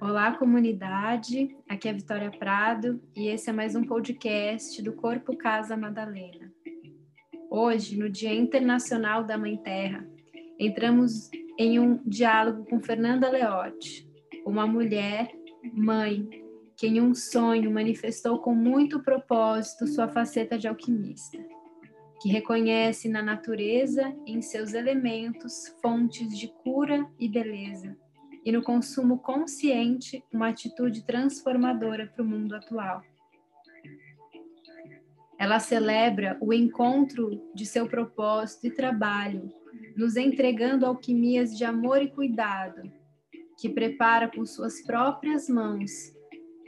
Olá, comunidade. Aqui é Vitória Prado e esse é mais um podcast do Corpo Casa Madalena. Hoje, no Dia Internacional da Mãe Terra, entramos em um diálogo com Fernanda Leotti, uma mulher, mãe, que em um sonho manifestou com muito propósito sua faceta de alquimista, que reconhece na natureza, em seus elementos, fontes de cura e beleza e no consumo consciente uma atitude transformadora para o mundo atual. Ela celebra o encontro de seu propósito e trabalho, nos entregando alquimias de amor e cuidado, que prepara com suas próprias mãos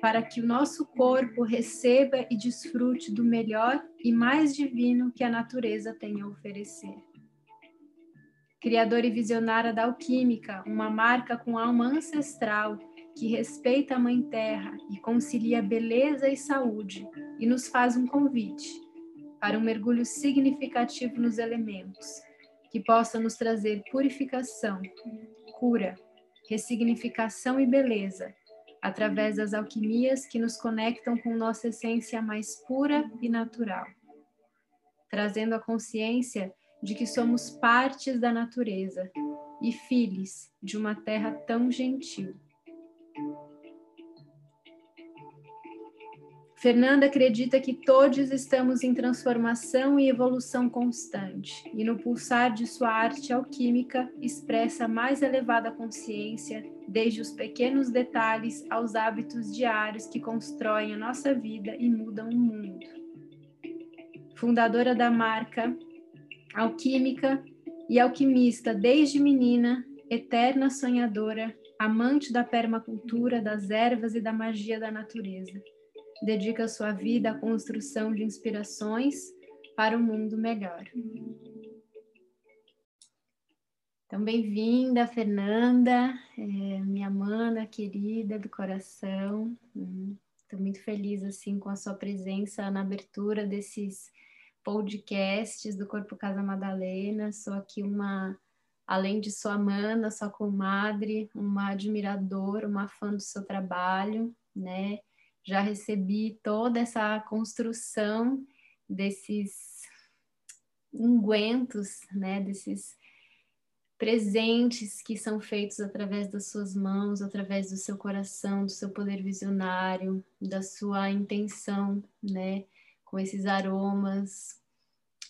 para que o nosso corpo receba e desfrute do melhor e mais divino que a natureza tem a oferecer. Criadora e visionária da alquímica, uma marca com alma ancestral que respeita a Mãe Terra e concilia beleza e saúde, e nos faz um convite para um mergulho significativo nos elementos, que possa nos trazer purificação, cura, ressignificação e beleza, através das alquimias que nos conectam com nossa essência mais pura e natural, trazendo a consciência de que somos partes da natureza e filhos de uma terra tão gentil. Fernanda acredita que todos estamos em transformação e evolução constante, e no pulsar de sua arte alquímica expressa a mais elevada consciência, desde os pequenos detalhes aos hábitos diários que constroem a nossa vida e mudam o mundo. Fundadora da marca alquímica e alquimista desde menina, eterna sonhadora, amante da permacultura, das ervas e da magia da natureza. Dedica sua vida à construção de inspirações para um mundo melhor. Então, bem-vinda, Fernanda, é, minha mana querida do coração. Estou muito feliz assim com a sua presença na abertura desses podcasts do Corpo Casa Madalena. Sou aqui uma, além de sua mana, sua comadre, uma admiradora, uma fã do seu trabalho, né? Já recebi toda essa construção desses ungüentos, né? Desses presentes que são feitos através das suas mãos, através do seu coração, do seu poder visionário, da sua intenção, né? com esses aromas,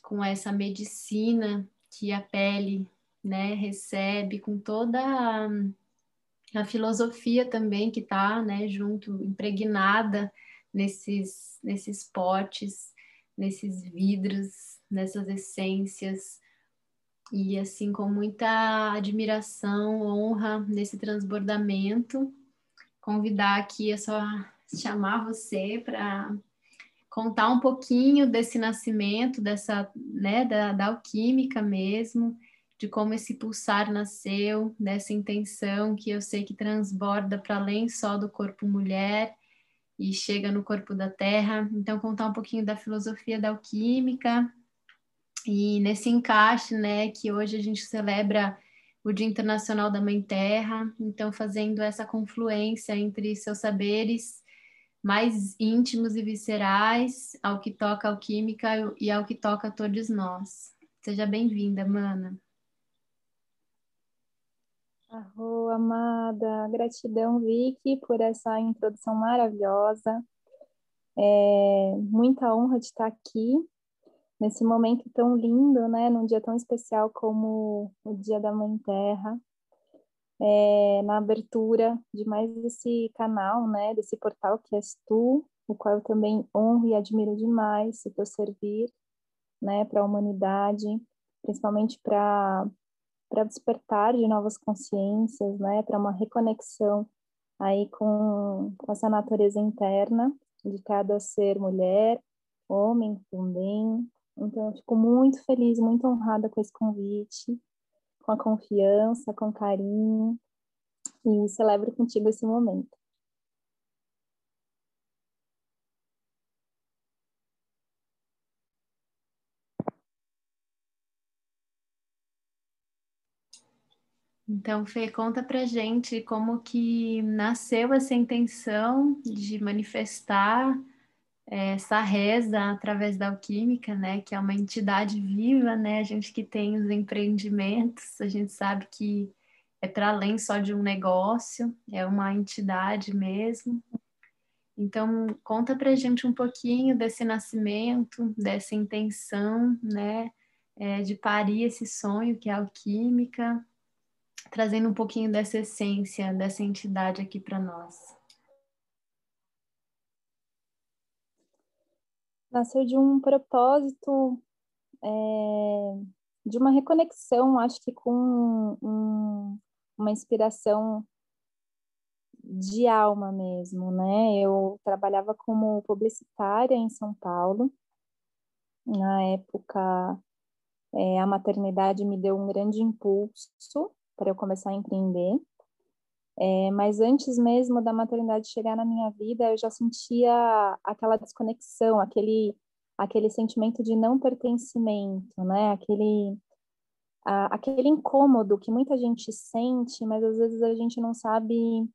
com essa medicina que a pele né, recebe, com toda a, a filosofia também que está né, junto, impregnada nesses, nesses potes, nesses vidros, nessas essências. E assim, com muita admiração, honra nesse transbordamento, convidar aqui, é só chamar você para contar um pouquinho desse nascimento, dessa, né, da, da alquímica mesmo, de como esse pulsar nasceu, dessa intenção que eu sei que transborda para além só do corpo mulher e chega no corpo da terra. Então, contar um pouquinho da filosofia da alquímica e nesse encaixe, né, que hoje a gente celebra o Dia Internacional da Mãe Terra, então fazendo essa confluência entre seus saberes mais íntimos e viscerais ao que toca alquímica e ao que toca a todos nós. Seja bem-vinda, Mana. Arro, amada, gratidão, Vicky, por essa introdução maravilhosa. É muita honra de estar aqui nesse momento tão lindo, né? Num dia tão especial como o Dia da Mãe Terra é, na abertura de mais esse canal, né, desse portal que és tu, o qual eu também honro e admiro demais o teu servir, né, para a humanidade, principalmente para para despertar de novas consciências, né, para uma reconexão aí com, com essa natureza interna de cada ser mulher, homem também. Então, eu fico muito feliz, muito honrada com esse convite com a confiança, com carinho e celebro contigo esse momento. Então, Fê, conta pra gente como que nasceu essa intenção de manifestar é, essa reza através da alquímica, né? Que é uma entidade viva, né? A gente que tem os empreendimentos, a gente sabe que é para além só de um negócio, é uma entidade mesmo. Então, conta pra gente um pouquinho desse nascimento, dessa intenção, né? É, de parir esse sonho que é a alquímica, trazendo um pouquinho dessa essência, dessa entidade aqui para nós. Nasceu de um propósito, é, de uma reconexão, acho que com um, uma inspiração de alma mesmo, né? Eu trabalhava como publicitária em São Paulo. Na época, é, a maternidade me deu um grande impulso para eu começar a empreender. É, mas antes mesmo da maternidade chegar na minha vida, eu já sentia aquela desconexão, aquele aquele sentimento de não pertencimento, né? Aquele a, aquele incômodo que muita gente sente, mas às vezes a gente não sabe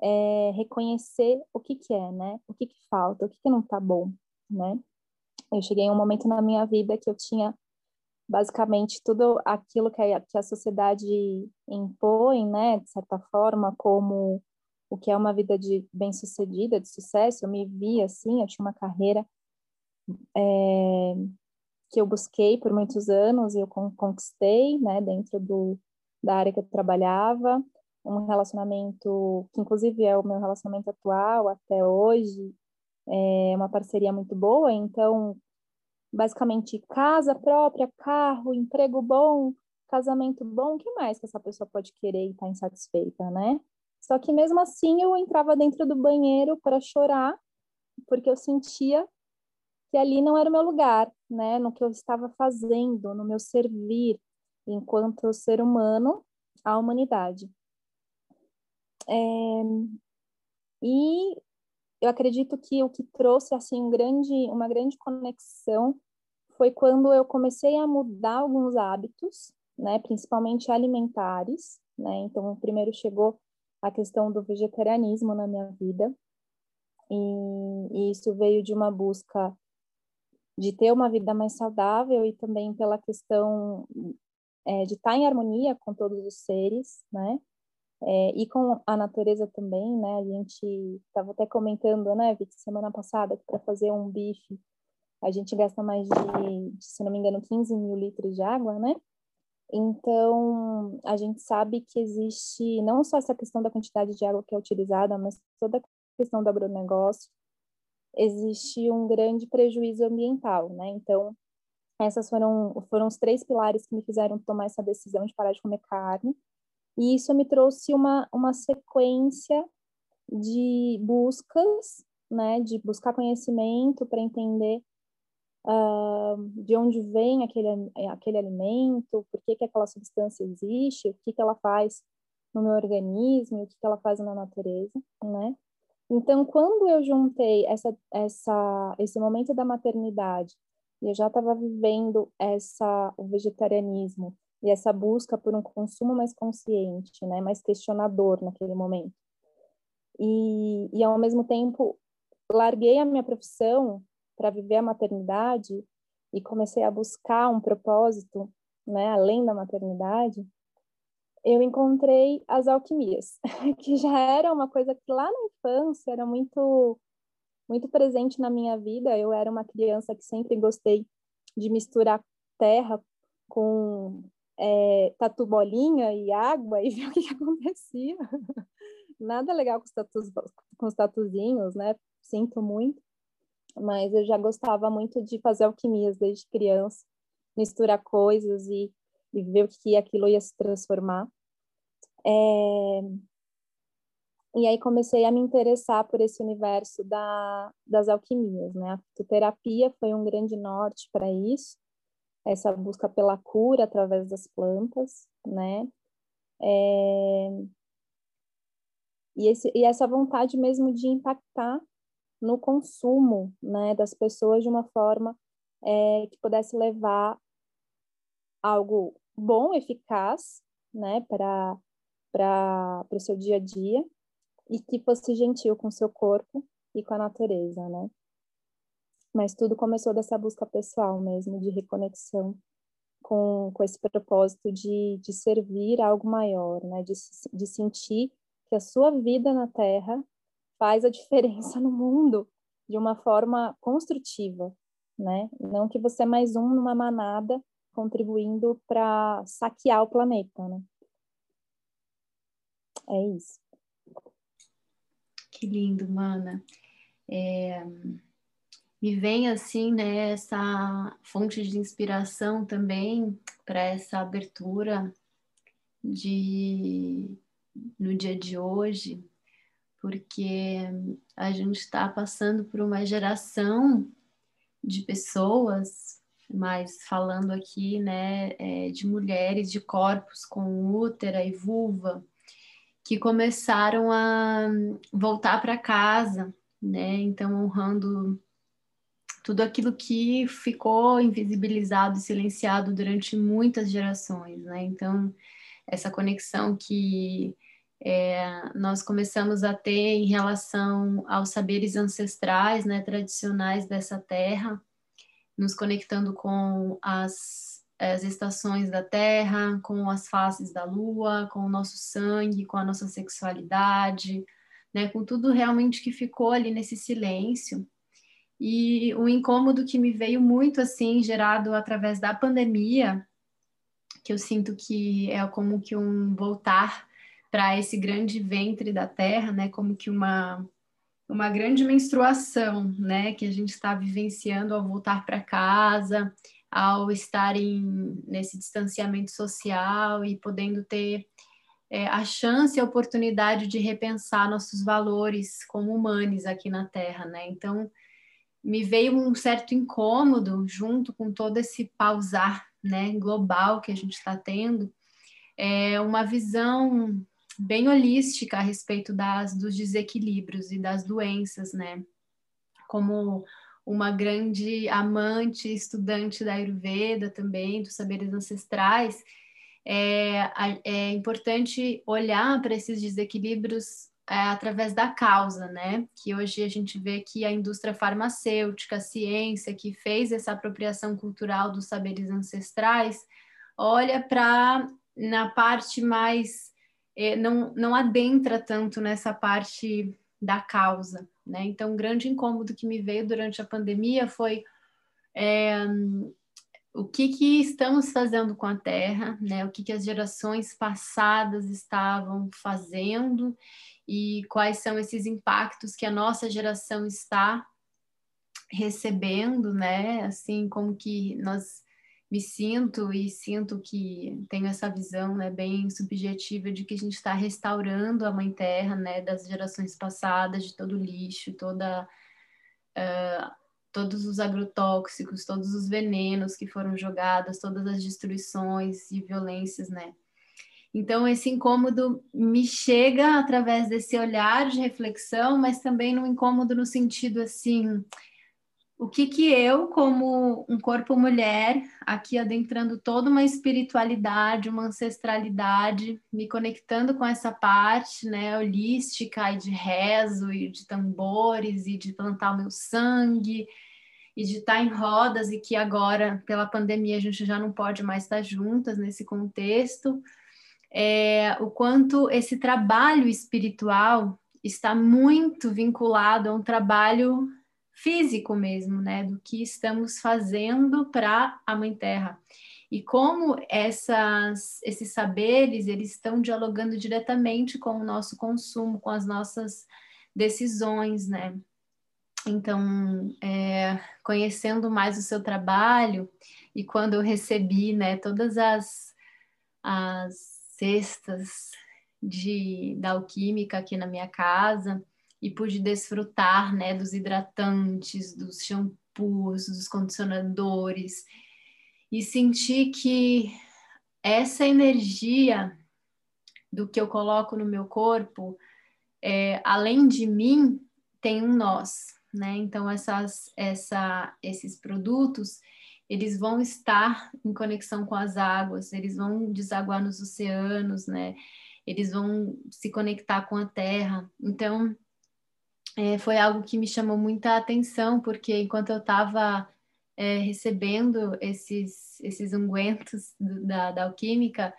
é, reconhecer o que que é, né? O que que falta, o que que não tá bom, né? Eu cheguei em um momento na minha vida que eu tinha basicamente tudo aquilo que a, que a sociedade impõe, né, de certa forma, como o que é uma vida de bem-sucedida, de sucesso. Eu me vi assim, eu tinha uma carreira é, que eu busquei por muitos anos e eu conquistei, né, dentro do, da área que eu trabalhava, um relacionamento que inclusive é o meu relacionamento atual até hoje, é uma parceria muito boa, então basicamente casa própria, carro, emprego bom, casamento bom, o que mais que essa pessoa pode querer e estar tá insatisfeita, né? Só que mesmo assim eu entrava dentro do banheiro para chorar, porque eu sentia que ali não era o meu lugar, né? No que eu estava fazendo, no meu servir enquanto ser humano à humanidade. É... E eu acredito que o que trouxe assim um grande, uma grande conexão foi quando eu comecei a mudar alguns hábitos, né, principalmente alimentares, né? Então, primeiro chegou a questão do vegetarianismo na minha vida, e, e isso veio de uma busca de ter uma vida mais saudável e também pela questão é, de estar em harmonia com todos os seres, né? É, e com a natureza também, né? A gente estava até comentando, né, Vicky, semana passada, que para fazer um bife a gente gasta mais de, se não me engano, 15 mil litros de água, né? Então, a gente sabe que existe não só essa questão da quantidade de água que é utilizada, mas toda a questão do agronegócio, existe um grande prejuízo ambiental, né? Então, essas foram, foram os três pilares que me fizeram tomar essa decisão de parar de comer carne. E isso me trouxe uma, uma sequência de buscas, né, de buscar conhecimento para entender uh, de onde vem aquele, aquele alimento, por que, que aquela substância existe, o que, que ela faz no meu organismo, o que, que ela faz na natureza, né? Então, quando eu juntei essa, essa, esse momento da maternidade, e eu já estava vivendo essa, o vegetarianismo, e essa busca por um consumo mais consciente, né, mais questionador naquele momento. E, e ao mesmo tempo larguei a minha profissão para viver a maternidade e comecei a buscar um propósito, né, além da maternidade, eu encontrei as alquimias, que já era uma coisa que lá na infância era muito muito presente na minha vida. Eu era uma criança que sempre gostei de misturar terra com é, tatu bolinha e água e ver o que, que acontecia. Nada legal com os, tatus, com os tatuzinhos, né? Sinto muito. Mas eu já gostava muito de fazer alquimias desde criança, misturar coisas e, e ver o que aquilo ia se transformar. É... E aí comecei a me interessar por esse universo da, das alquimias, né? A fitoterapia foi um grande norte para isso essa busca pela cura através das plantas, né? É... E, esse, e essa vontade mesmo de impactar no consumo, né, das pessoas de uma forma é, que pudesse levar algo bom, eficaz, né, para o seu dia a dia e que fosse gentil com o seu corpo e com a natureza, né? Mas tudo começou dessa busca pessoal mesmo, de reconexão com, com esse propósito de, de servir algo maior, né? De, de sentir que a sua vida na Terra faz a diferença no mundo de uma forma construtiva, né? Não que você é mais um numa manada contribuindo para saquear o planeta, né? É isso. Que lindo, mana. É, me vem assim, né, essa fonte de inspiração também para essa abertura de no dia de hoje, porque a gente está passando por uma geração de pessoas, mas falando aqui, né, é, de mulheres de corpos com útera e vulva, que começaram a voltar para casa, né? Então honrando tudo aquilo que ficou invisibilizado, silenciado durante muitas gerações, né? Então essa conexão que é, nós começamos a ter em relação aos saberes ancestrais, né, tradicionais dessa terra, nos conectando com as as estações da Terra, com as faces da Lua, com o nosso sangue, com a nossa sexualidade, né, com tudo realmente que ficou ali nesse silêncio. E o incômodo que me veio muito assim, gerado através da pandemia, que eu sinto que é como que um voltar para esse grande ventre da Terra, né, como que uma uma grande menstruação, né, que a gente está vivenciando ao voltar para casa, ao estarem nesse distanciamento social e podendo ter é, a chance e a oportunidade de repensar nossos valores como humanos aqui na Terra, né? Então, me veio um certo incômodo junto com todo esse pausar, né, global que a gente está tendo, é uma visão bem holística a respeito das, dos desequilíbrios e das doenças, né? Como uma grande amante, estudante da Ayurveda também, dos saberes ancestrais, é, é importante olhar para esses desequilíbrios é, através da causa, né? Que hoje a gente vê que a indústria farmacêutica, a ciência que fez essa apropriação cultural dos saberes ancestrais, olha para na parte mais é, não, não adentra tanto nessa parte da causa, né? Então, um grande incômodo que me veio durante a pandemia foi é, o que, que estamos fazendo com a Terra, né? O que, que as gerações passadas estavam fazendo e quais são esses impactos que a nossa geração está recebendo, né? Assim, como que nós me sinto e sinto que tenho essa visão né, bem subjetiva de que a gente está restaurando a Mãe Terra né, das gerações passadas, de todo o lixo, toda, uh, todos os agrotóxicos, todos os venenos que foram jogados, todas as destruições e violências, né? Então, esse incômodo me chega através desse olhar de reflexão, mas também no incômodo no sentido assim, o que que eu, como um corpo mulher, aqui adentrando toda uma espiritualidade, uma ancestralidade, me conectando com essa parte, né, holística e de rezo e de tambores e de plantar o meu sangue e de estar em rodas e que agora, pela pandemia, a gente já não pode mais estar juntas nesse contexto, é, o quanto esse trabalho espiritual está muito vinculado a um trabalho físico mesmo, né, do que estamos fazendo para a Mãe Terra. E como essas, esses saberes, eles estão dialogando diretamente com o nosso consumo, com as nossas decisões, né? Então, é, conhecendo mais o seu trabalho, e quando eu recebi, né, todas as, as cestas de, da alquímica aqui na minha casa, e pude desfrutar né, dos hidratantes, dos shampoos, dos condicionadores e senti que essa energia do que eu coloco no meu corpo, é, além de mim, tem um nós, né? Então essas, essa, esses produtos eles vão estar em conexão com as águas, eles vão desaguar nos oceanos, né? Eles vão se conectar com a terra. Então, é, foi algo que me chamou muita atenção, porque enquanto eu estava é, recebendo esses, esses ungüentos da, da alquímica,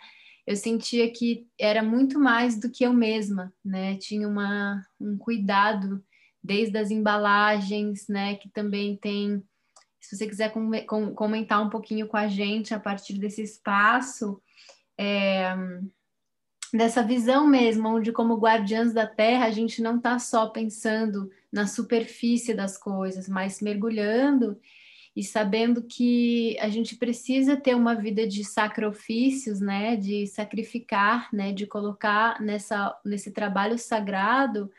eu sentia que era muito mais do que eu mesma, né? Tinha uma, um cuidado desde as embalagens, né? Que também tem, se você quiser com, com, comentar um pouquinho com a gente a partir desse espaço, é, dessa visão mesmo, onde como guardiãs da Terra a gente não está só pensando na superfície das coisas, mas mergulhando e sabendo que a gente precisa ter uma vida de sacrifícios, né, de sacrificar, né, de colocar nessa, nesse trabalho sagrado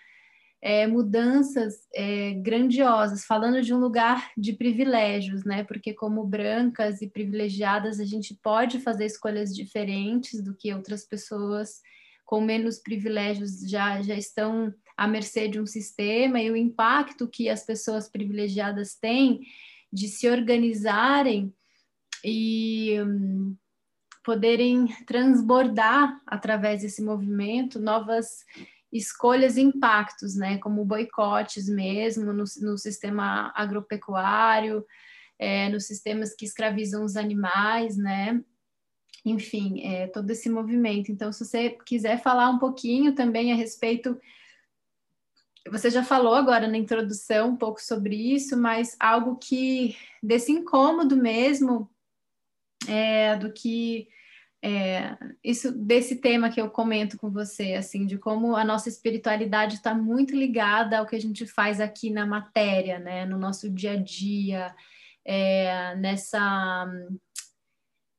é, mudanças é, grandiosas, falando de um lugar de privilégios, né, porque como brancas e privilegiadas a gente pode fazer escolhas diferentes do que outras pessoas com menos privilégios já, já estão à mercê de um sistema e o impacto que as pessoas privilegiadas têm de se organizarem e um, poderem transbordar através desse movimento novas escolhas e impactos, né, como boicotes mesmo no, no sistema agropecuário, é, nos sistemas que escravizam os animais, né, enfim, é, todo esse movimento. Então, se você quiser falar um pouquinho também a respeito você já falou agora na introdução um pouco sobre isso, mas algo que desse incômodo mesmo, é, do que é, isso desse tema que eu comento com você, assim, de como a nossa espiritualidade está muito ligada ao que a gente faz aqui na matéria, né, no nosso dia a dia, é, nessa,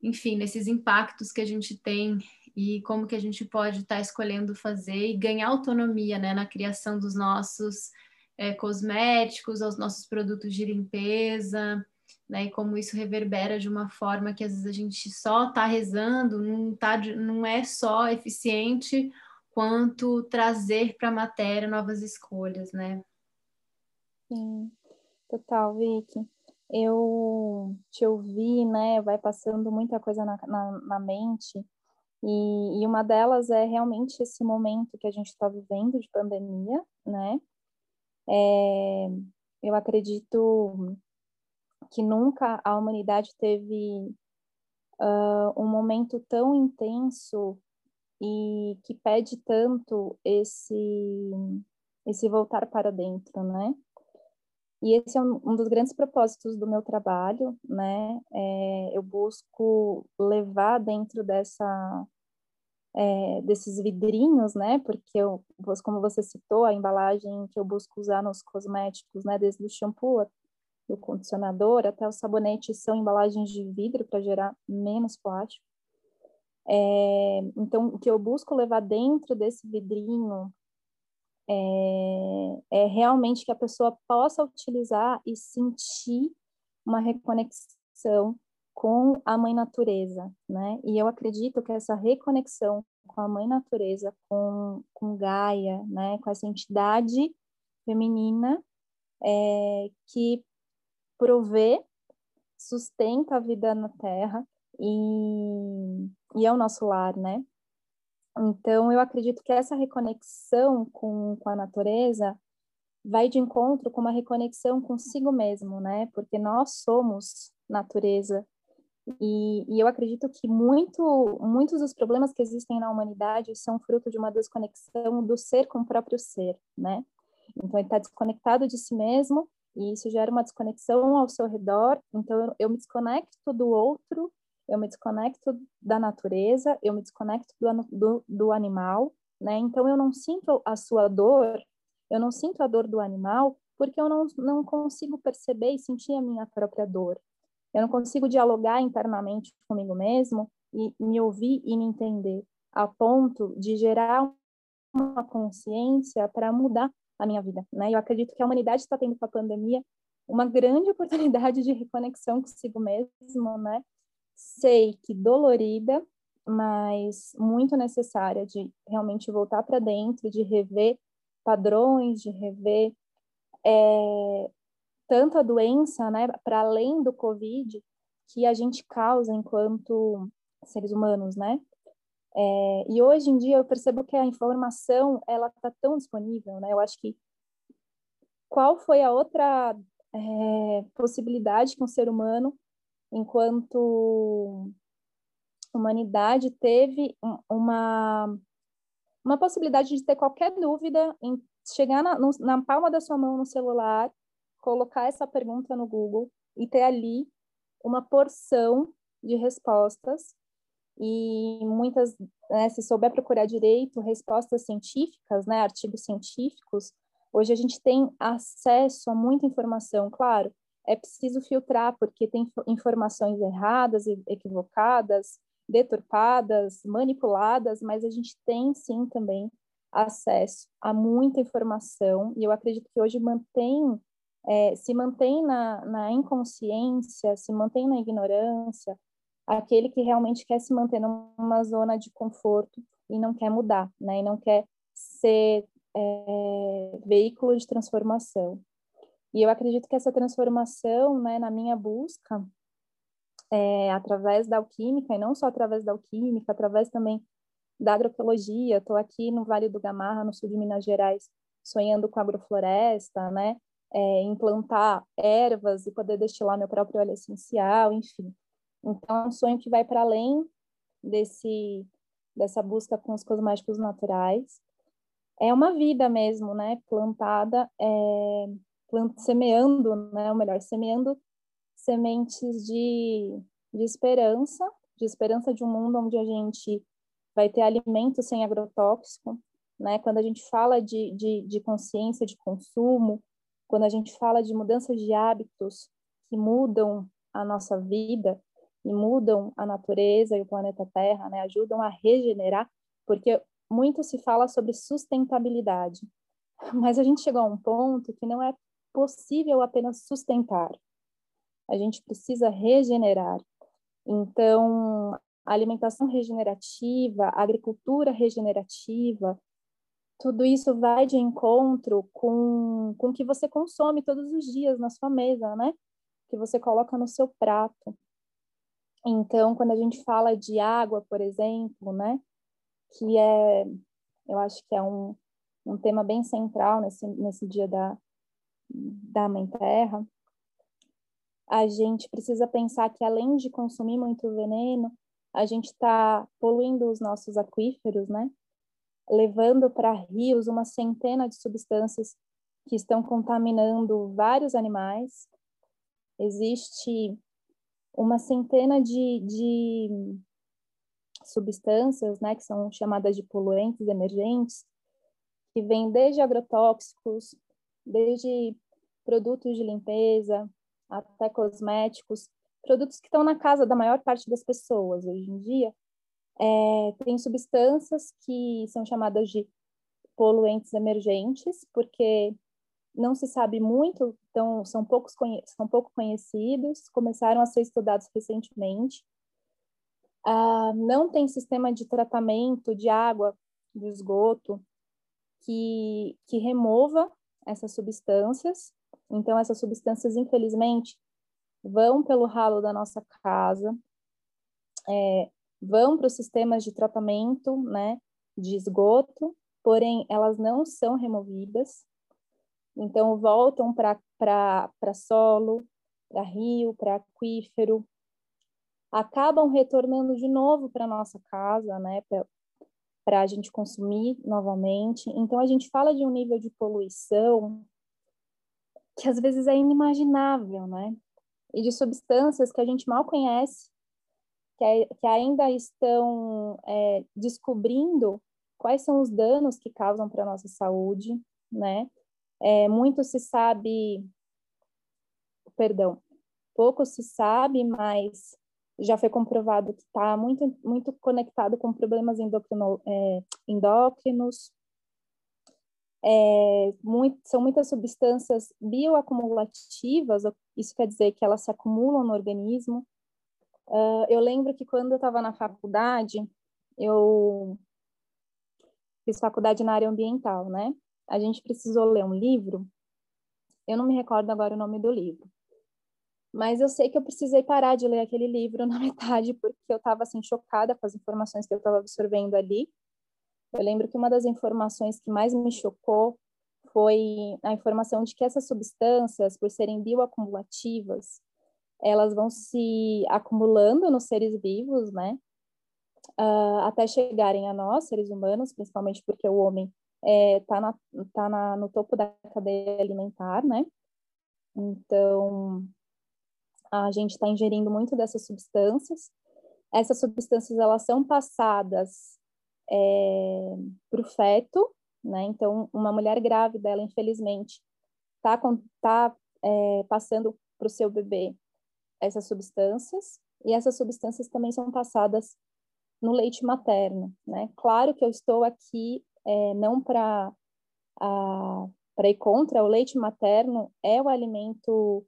enfim, nesses impactos que a gente tem e como que a gente pode estar tá escolhendo fazer e ganhar autonomia né, na criação dos nossos é, cosméticos, aos nossos produtos de limpeza, né, e como isso reverbera de uma forma que às vezes a gente só está rezando, não, tá, não é só eficiente quanto trazer para a matéria novas escolhas, né? Sim, total, Vicky. Eu te ouvi, né? Vai passando muita coisa na, na, na mente e, e uma delas é realmente esse momento que a gente está vivendo de pandemia, né? É, eu acredito que nunca a humanidade teve uh, um momento tão intenso e que pede tanto esse esse voltar para dentro, né? E esse é um, um dos grandes propósitos do meu trabalho, né? É, eu busco levar dentro dessa é, desses vidrinhos, né? Porque eu, como você citou, a embalagem que eu busco usar nos cosméticos, né? Desde o shampoo, do condicionador até o sabonete são embalagens de vidro para gerar menos plástico. É, então, o que eu busco levar dentro desse vidrinho é, é realmente que a pessoa possa utilizar e sentir uma reconexão com a mãe natureza, né? E eu acredito que essa reconexão com a mãe natureza, com, com Gaia, né? Com essa entidade feminina é, que provê, sustenta a vida na Terra e, e é o nosso lar, né? Então, eu acredito que essa reconexão com, com a natureza vai de encontro com uma reconexão consigo mesmo, né? Porque nós somos natureza, e, e, eu acredito que muito, muitos dos problemas que existem na humanidade são fruto de uma desconexão do ser com o próprio ser, né? Então, ele está desconectado de si mesmo e isso gera uma desconexão ao seu redor. Então, eu, eu me desconecto do outro, eu me desconecto da natureza, eu me desconecto do, do, do animal, né? Então, eu não sinto a sua dor, eu não sinto a dor do animal porque eu não, não consigo perceber e sentir a minha própria dor. Eu não consigo dialogar internamente comigo mesmo e me ouvir e me entender a ponto de gerar uma consciência para mudar a minha vida, né? Eu acredito que a humanidade está tendo com a pandemia uma grande oportunidade de reconexão consigo mesmo, né? Sei que dolorida, mas muito necessária de realmente voltar para dentro, de rever padrões, de rever é, tanto a doença, né, para além do Covid, que a gente causa enquanto seres humanos, né? É, e hoje em dia eu percebo que a informação ela está tão disponível, né? Eu acho que qual foi a outra é, possibilidade que um ser humano, enquanto humanidade, teve uma uma possibilidade de ter qualquer dúvida em chegar na, no, na palma da sua mão no celular, colocar essa pergunta no Google e ter ali uma porção de respostas e muitas, né, se souber procurar direito, respostas científicas, né, artigos científicos, hoje a gente tem acesso a muita informação, claro, é preciso filtrar, porque tem informações erradas, equivocadas, deturpadas, manipuladas, mas a gente tem sim também acesso a muita informação, e eu acredito que hoje mantém, é, se mantém na, na inconsciência, se mantém na ignorância, aquele que realmente quer se manter numa zona de conforto e não quer mudar, né? E não quer ser é, veículo de transformação. E eu acredito que essa transformação, né, na minha busca, é, através da alquímica, e não só através da alquímica, através também da agroecologia. Estou aqui no Vale do Gamarra, no sul de Minas Gerais, sonhando com agrofloresta, né? É, implantar ervas e poder destilar meu próprio óleo essencial, enfim. Então, é um sonho que vai para além desse dessa busca com os cosméticos naturais. É uma vida mesmo, né? Plantada, é, plant, semeando, né? Ou melhor, semeando sementes de, de esperança, de esperança de um mundo onde a gente vai ter alimento sem agrotóxico, né? Quando a gente fala de, de, de consciência de consumo, quando a gente fala de mudanças de hábitos que mudam a nossa vida, e mudam a natureza e o planeta Terra, né? ajudam a regenerar, porque muito se fala sobre sustentabilidade, mas a gente chegou a um ponto que não é possível apenas sustentar, a gente precisa regenerar. Então, a alimentação regenerativa, a agricultura regenerativa, tudo isso vai de encontro com, com o que você consome todos os dias na sua mesa, né? Que você coloca no seu prato. Então, quando a gente fala de água, por exemplo, né, que é, eu acho que é um, um tema bem central nesse, nesse dia da, da Mãe Terra, a gente precisa pensar que além de consumir muito veneno, a gente está poluindo os nossos aquíferos, né? Levando para rios uma centena de substâncias que estão contaminando vários animais. Existe uma centena de, de substâncias, né, que são chamadas de poluentes emergentes, que vêm desde agrotóxicos, desde produtos de limpeza, até cosméticos, produtos que estão na casa da maior parte das pessoas hoje em dia. É, tem substâncias que são chamadas de poluentes emergentes, porque não se sabe muito, então são, poucos são pouco conhecidos, começaram a ser estudados recentemente. Ah, não tem sistema de tratamento de água, de esgoto, que, que remova essas substâncias. Então, essas substâncias, infelizmente, vão pelo ralo da nossa casa, é, vão para os sistemas de tratamento né, de esgoto, porém, elas não são removidas, então, voltam para solo, para rio, para aquífero, acabam retornando de novo para nossa casa, né, para a gente consumir novamente. Então, a gente fala de um nível de poluição que às vezes é inimaginável, né? E de substâncias que a gente mal conhece, que, é, que ainda estão é, descobrindo quais são os danos que causam para a nossa saúde, né? É, muito se sabe, perdão, pouco se sabe, mas já foi comprovado que está muito, muito conectado com problemas endocrino, é, endócrinos. É, muito, são muitas substâncias bioacumulativas, isso quer dizer que elas se acumulam no organismo. Uh, eu lembro que quando eu estava na faculdade, eu fiz faculdade na área ambiental, né? A gente precisou ler um livro, eu não me recordo agora o nome do livro, Mas eu sei que eu precisei parar de ler aquele livro na metade, porque eu estava assim chocada com as informações que eu estava absorvendo ali. Eu lembro que uma das informações que mais me chocou foi a informação de que essas substâncias, por serem bioacumulativas, elas vão se acumulando nos seres vivos, né? Uh, até chegarem a nós, seres humanos, principalmente porque o homem está é, tá tá no topo da cadeia alimentar, né? Então, a gente está ingerindo muito dessas substâncias. Essas substâncias, elas são passadas é, para o feto, né? Então, uma mulher grávida, ela infelizmente está tá, é, passando para o seu bebê essas substâncias, e essas substâncias também são passadas no leite materno, né? Claro que eu estou aqui é, não para para ir contra, o leite materno é o alimento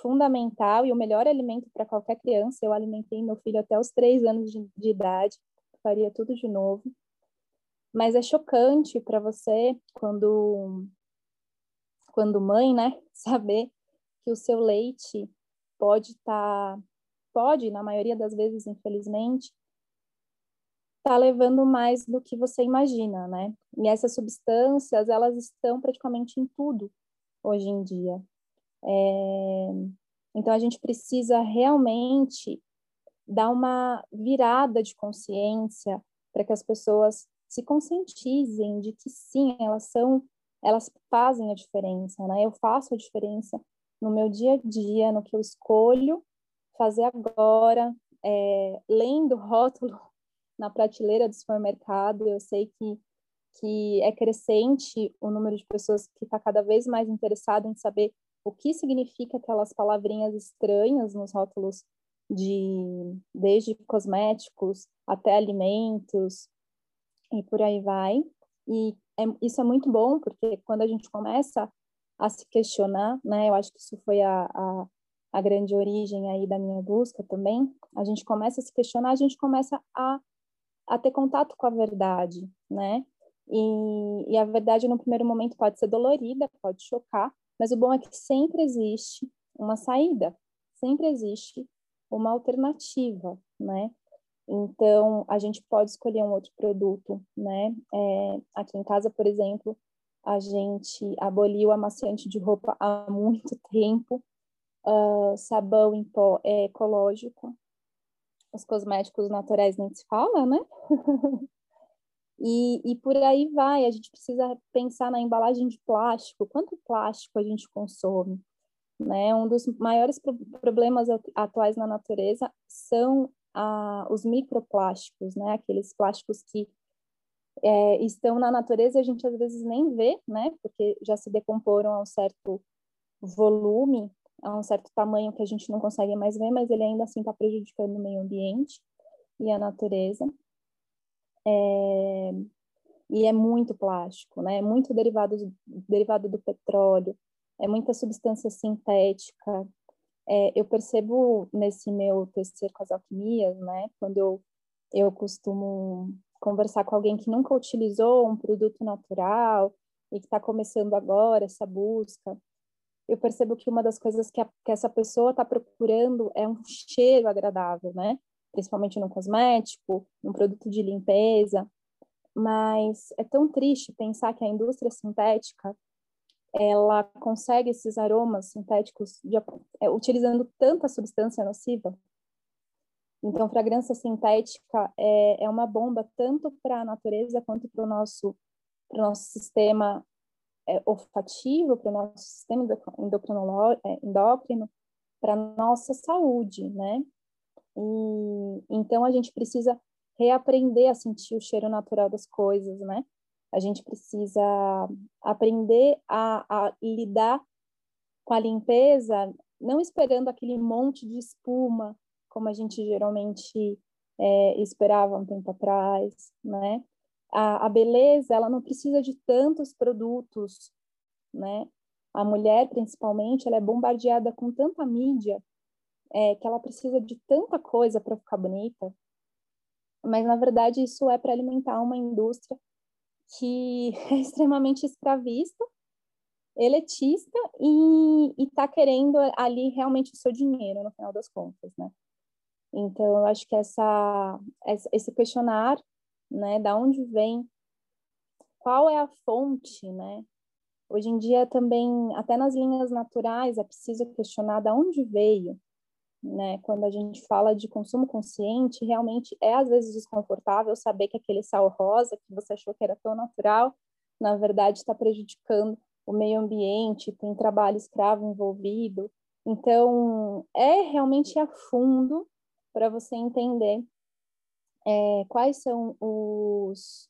fundamental e o melhor alimento para qualquer criança. Eu alimentei meu filho até os três anos de, de idade, faria tudo de novo. Mas é chocante para você, quando, quando mãe, né, saber que o seu leite pode estar, tá, pode, na maioria das vezes, infelizmente, tá levando mais do que você imagina, né? E essas substâncias, elas estão praticamente em tudo hoje em dia. É... Então, a gente precisa realmente dar uma virada de consciência para que as pessoas se conscientizem de que sim, elas são, elas fazem a diferença, né? Eu faço a diferença no meu dia a dia, no que eu escolho fazer agora, é, lendo rótulo na prateleira do supermercado, eu sei que que é crescente o número de pessoas que está cada vez mais interessado em saber o que significa aquelas palavrinhas estranhas nos rótulos de desde cosméticos até alimentos e por aí vai. E é, isso é muito bom, porque quando a gente começa a se questionar, né, eu acho que isso foi a, a, a grande origem aí da minha busca também, a gente começa a se questionar, a gente começa a, a ter contato com a verdade, né? E, e a verdade, no primeiro momento, pode ser dolorida, pode chocar, mas o bom é que sempre existe uma saída, sempre existe uma alternativa, né? Então, a gente pode escolher um outro produto, né? É, aqui em casa, por exemplo, a gente aboliu amaciante de roupa há muito tempo, uh, sabão em pó é ecológico, os cosméticos naturais nem se fala, né? e, e por aí vai, a gente precisa pensar na embalagem de plástico, quanto plástico a gente consome, né? Um dos maiores problemas atuais na natureza são a, os microplásticos, né? Aqueles plásticos que é, estão na natureza a gente às vezes nem vê, né? Porque já se decomporam a um certo volume, a um certo tamanho que a gente não consegue mais ver, mas ele ainda assim está prejudicando o meio ambiente e a natureza. É, e é muito plástico, né? É muito derivado, derivado do petróleo, é muita substância sintética, é, eu percebo nesse meu tecer com as alquimias, né, quando eu, eu costumo conversar com alguém que nunca utilizou um produto natural e que está começando agora essa busca, eu percebo que uma das coisas que, a, que essa pessoa está procurando é um cheiro agradável, né? Principalmente no cosmético, num produto de limpeza. Mas é tão triste pensar que a indústria sintética ela consegue esses aromas sintéticos de, é, utilizando tanta substância nociva. Então, fragrância sintética é, é uma bomba tanto para a natureza quanto para o nosso, nosso sistema é, para o nosso sistema é, endócrino, para a nossa saúde, né? E, então, a gente precisa reaprender a sentir o cheiro natural das coisas, né? A gente precisa aprender a, a lidar com a limpeza, não esperando aquele monte de espuma, como a gente geralmente é, esperava um tempo atrás, né? A, a beleza, ela não precisa de tantos produtos, né? A mulher, principalmente, ela é bombardeada com tanta mídia é, que ela precisa de tanta coisa para ficar bonita, mas na verdade isso é para alimentar uma indústria que é extremamente escravista eletista e está querendo ali realmente o seu dinheiro, no final das contas, né? Então, eu acho que essa, esse questionar, né, da onde vem, qual é a fonte, né? Hoje em dia também, até nas linhas naturais, é preciso questionar da onde veio, né? Quando a gente fala de consumo consciente, realmente é às vezes desconfortável saber que aquele sal rosa que você achou que era tão natural, na verdade está prejudicando o meio ambiente, tem trabalho escravo envolvido. Então, é realmente a fundo para você entender é, quais são os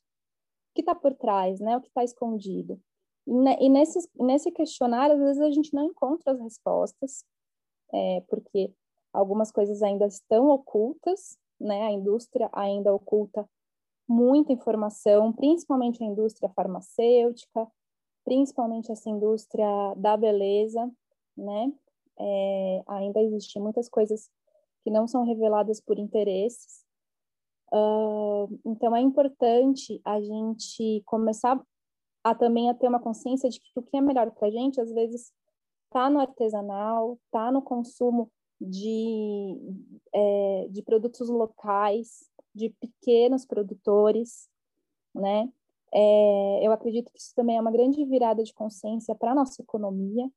o que está por trás, né? O que está escondido. E, e nesse, nesse questionário, às vezes a gente não encontra as respostas, é, porque algumas coisas ainda estão ocultas, né? A indústria ainda oculta muita informação, principalmente a indústria farmacêutica, principalmente essa indústria da beleza, né? É, ainda existem muitas coisas que não são reveladas por interesses. Uh, então é importante a gente começar a também a ter uma consciência de que o que é melhor para a gente às vezes está no artesanal, está no consumo de, é, de produtos locais, de pequenos produtores, né? É, eu acredito que isso também é uma grande virada de consciência para a nossa economia,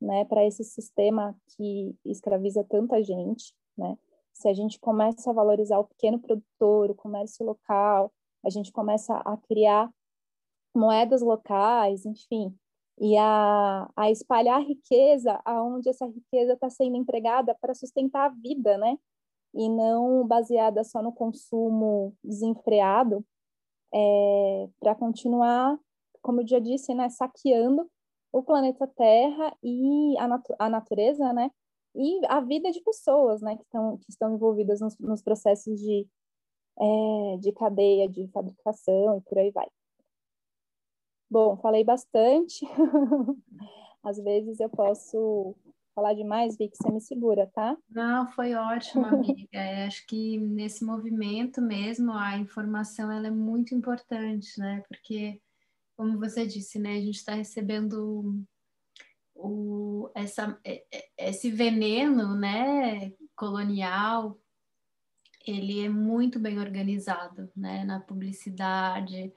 né? Para esse sistema que escraviza tanta gente, né? Se a gente começa a valorizar o pequeno produtor, o comércio local, a gente começa a criar moedas locais, enfim, e a, a espalhar riqueza aonde essa riqueza está sendo empregada para sustentar a vida, né? E não baseada só no consumo desenfreado, é, para continuar, como eu já disse, né, saqueando o planeta Terra e a, natu a natureza, né? E a vida de pessoas, né, que estão, que estão envolvidas nos, nos processos de, é, de cadeia, de fabricação e por aí vai. Bom, falei bastante. Às vezes eu posso falar demais, Vicky, você me segura, tá? Não, foi ótimo, amiga. É, acho que nesse movimento mesmo, a informação ela é muito importante, né? Porque, como você disse, né, a gente está recebendo o, essa, é, é, esse veneno, né, colonial, ele é muito bem organizado, né, na publicidade,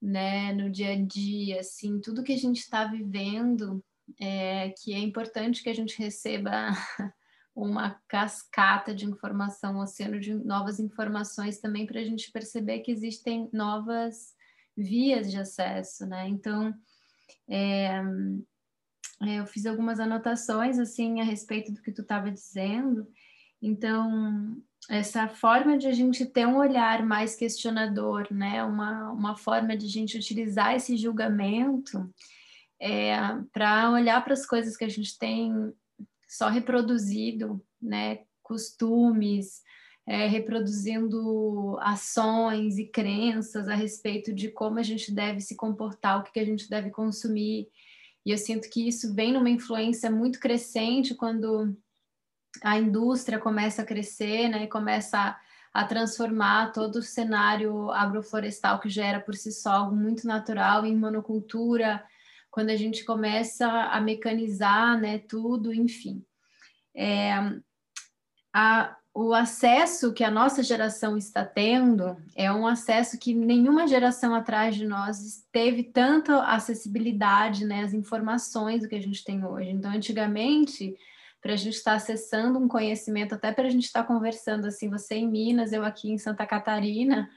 né, no dia a dia, assim, tudo que a gente está vivendo, é, que é importante que a gente receba uma cascata de informação, um oceano de novas informações também para a gente perceber que existem novas vias de acesso, né? Então, é, eu fiz algumas anotações assim a respeito do que tu estava dizendo. Então, essa forma de a gente ter um olhar mais questionador, né? Uma, uma forma de a gente utilizar esse julgamento é, para olhar para as coisas que a gente tem só reproduzido, né? Costumes, é, reproduzindo ações e crenças a respeito de como a gente deve se comportar, o que, que a gente deve consumir. E eu sinto que isso vem numa influência muito crescente quando a indústria começa a crescer, né, começa a, a, transformar todo o cenário agroflorestal que já era por si só algo muito natural em monocultura, quando a gente começa a mecanizar, né, tudo, enfim. É, a, o acesso que a nossa geração está tendo é um acesso que nenhuma geração atrás de nós teve tanta acessibilidade, né, às informações do que a gente tem hoje. Então, antigamente, para a gente estar tá acessando um conhecimento, até para a gente estar tá conversando assim, você em Minas, eu aqui em Santa Catarina,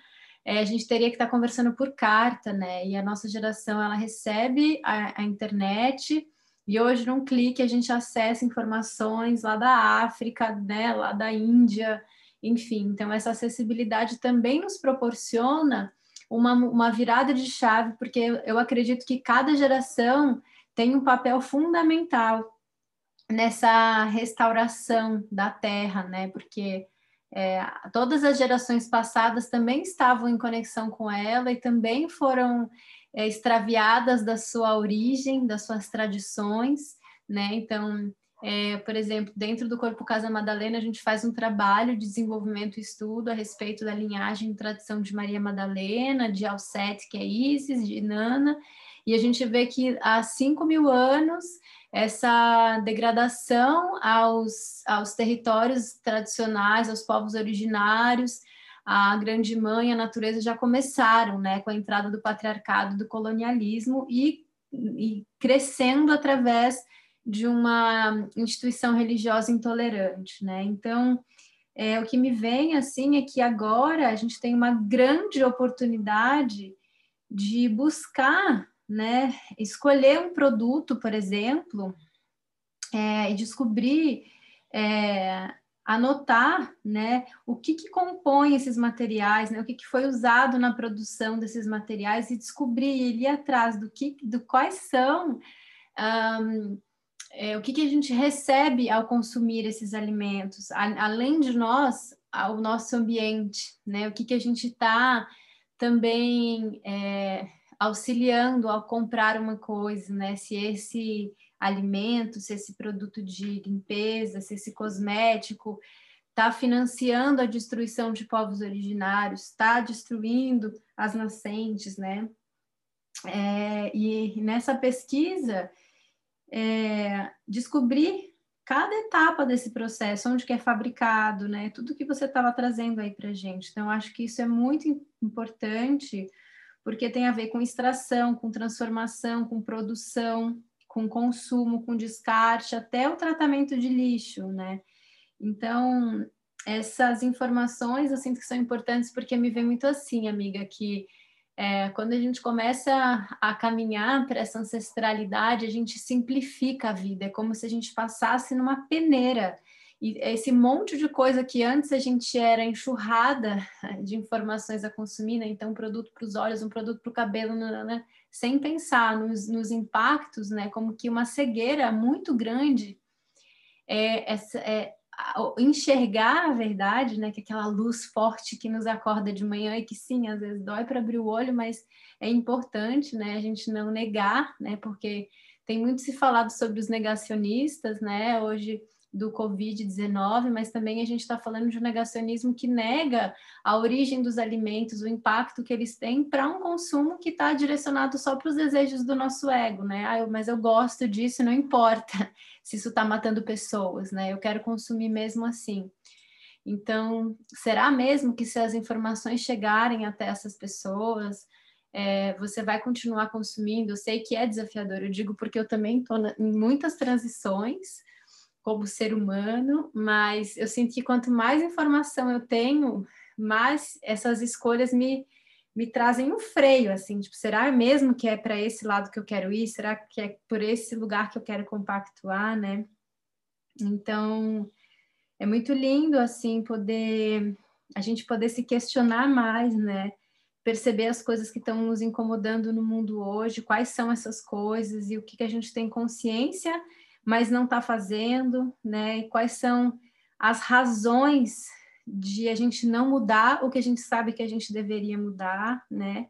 é, a gente teria que estar tá conversando por carta, né? E a nossa geração ela recebe a, a internet e hoje num clique a gente acessa informações lá da África, né? Lá da Índia, enfim. Então essa acessibilidade também nos proporciona uma, uma virada de chave, porque eu acredito que cada geração tem um papel fundamental nessa restauração da terra, né? Porque é, todas as gerações passadas também estavam em conexão com ela e também foram é, extraviadas da sua origem, das suas tradições, né? Então, é, por exemplo, dentro do Corpo Casa Madalena, a gente faz um trabalho de desenvolvimento e estudo a respeito da linhagem e tradição de Maria Madalena, de Alcete, que é Isis, de Nana, e a gente vê que há 5 mil anos essa degradação aos, aos territórios tradicionais, aos povos originários, a grande mãe, a natureza já começaram, né, com a entrada do patriarcado, do colonialismo e, e crescendo através de uma instituição religiosa intolerante, né? Então, é, o que me vem assim é que agora a gente tem uma grande oportunidade de buscar, né, escolher um produto, por exemplo, é, e descobrir, é, anotar, né, o que, que compõe esses materiais, né, o que, que foi usado na produção desses materiais e descobrir, ir atrás do que, do quais são um, é, o que, que a gente recebe ao consumir esses alimentos, a, além de nós, ao nosso ambiente, né? O que, que a gente está também é, auxiliando ao comprar uma coisa, né? Se esse alimento, se esse produto de limpeza, se esse cosmético está financiando a destruição de povos originários, está destruindo as nascentes, né? É, e nessa pesquisa é, descobrir cada etapa desse processo, onde que é fabricado, né? Tudo que você estava trazendo aí para gente. Então, acho que isso é muito importante, porque tem a ver com extração, com transformação, com produção, com consumo, com descarte, até o tratamento de lixo, né? Então, essas informações eu sinto que são importantes porque me vem muito assim, amiga, que é, quando a gente começa a, caminhar para essa ancestralidade, a gente simplifica a vida, é como se a gente passasse numa peneira. E esse monte de coisa que antes a gente era enxurrada de informações a consumir, né? então um produto para os olhos, um produto para o cabelo, né? sem pensar nos, nos, impactos, né? como que uma cegueira muito grande é, é, enxergar a verdade, né, que aquela luz forte que nos acorda de manhã e que sim, às vezes dói para abrir o olho, mas é importante, né, a gente não negar, né, porque tem muito se falado sobre os negacionistas, né, hoje do Covid-19, mas também a gente está falando de um negacionismo que nega a origem dos alimentos, o impacto que eles têm para um consumo que está direcionado só para os desejos do nosso ego, né? Ah, eu, mas eu gosto disso, não importa se isso está matando pessoas, né? Eu quero consumir mesmo assim. Então, será mesmo que se as informações chegarem até essas pessoas, é, você vai continuar consumindo? Eu sei que é desafiador, eu digo porque eu também estou em muitas transições, como ser humano, mas eu sinto que quanto mais informação eu tenho, mais essas escolhas me, me trazem um freio, assim, tipo, será mesmo que é para esse lado que eu quero ir? Será que é por esse lugar que eu quero compactuar, né? Então, é muito lindo, assim, poder, a gente poder se questionar mais, né? Perceber as coisas que estão nos incomodando no mundo hoje, quais são essas coisas e o que, que a gente tem consciência mas não está fazendo, né? E quais são as razões de a gente não mudar o que a gente sabe que a gente deveria mudar, né?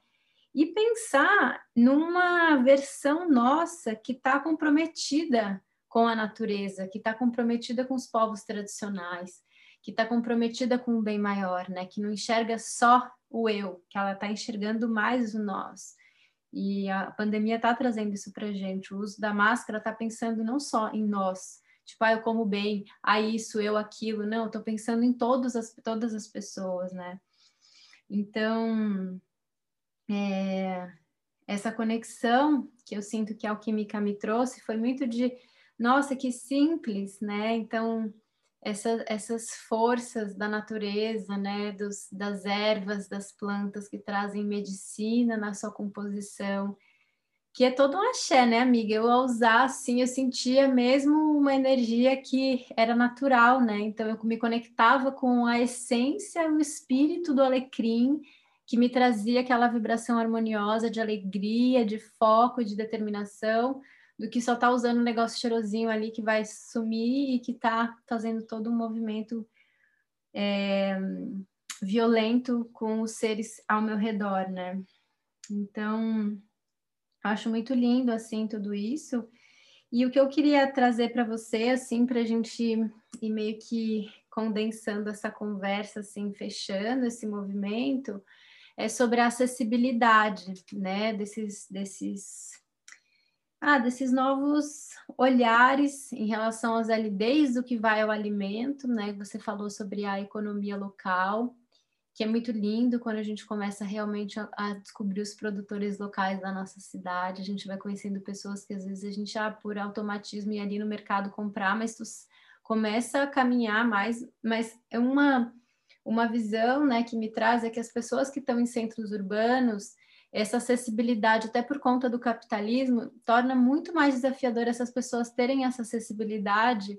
E pensar numa versão nossa que está comprometida com a natureza, que está comprometida com os povos tradicionais, que está comprometida com o bem maior, né? Que não enxerga só o eu, que ela está enxergando mais o nós. E a pandemia está trazendo isso para gente. O uso da máscara está pensando não só em nós, tipo, ah, eu como bem, ah, isso, eu, aquilo. Não, estou pensando em todas as, todas as pessoas, né? Então, é, essa conexão que eu sinto que a alquímica me trouxe foi muito de, nossa, que simples, né? Então, essa, essas forças da natureza, né, dos, das ervas, das plantas que trazem medicina na sua composição, que é todo um axé, né, amiga? Eu ao usar assim, eu sentia mesmo uma energia que era natural, né? Então eu me conectava com a essência, o espírito do alecrim, que me trazia aquela vibração harmoniosa de alegria, de foco, de determinação do que só tá usando um negócio cheirosinho ali que vai sumir e que tá fazendo todo um movimento é, violento com os seres ao meu redor, né? Então, acho muito lindo, assim, tudo isso. E o que eu queria trazer para você, assim, para a gente ir meio que condensando essa conversa, assim, fechando esse movimento, é sobre a acessibilidade, né, desses, desses Ah, desses novos olhares em relação às desde do que vai ao alimento, né? Você falou sobre a economia local, que é muito lindo quando a gente começa realmente a, a, descobrir os produtores locais da nossa cidade. A gente vai conhecendo pessoas que às vezes a gente, ah, por automatismo, ir ali no mercado comprar, mas tu começa a caminhar mais. Mas é uma, uma visão né, que me traz é que as pessoas que estão em centros urbanos essa acessibilidade, até por conta do capitalismo, torna muito mais desafiador essas pessoas terem essa acessibilidade,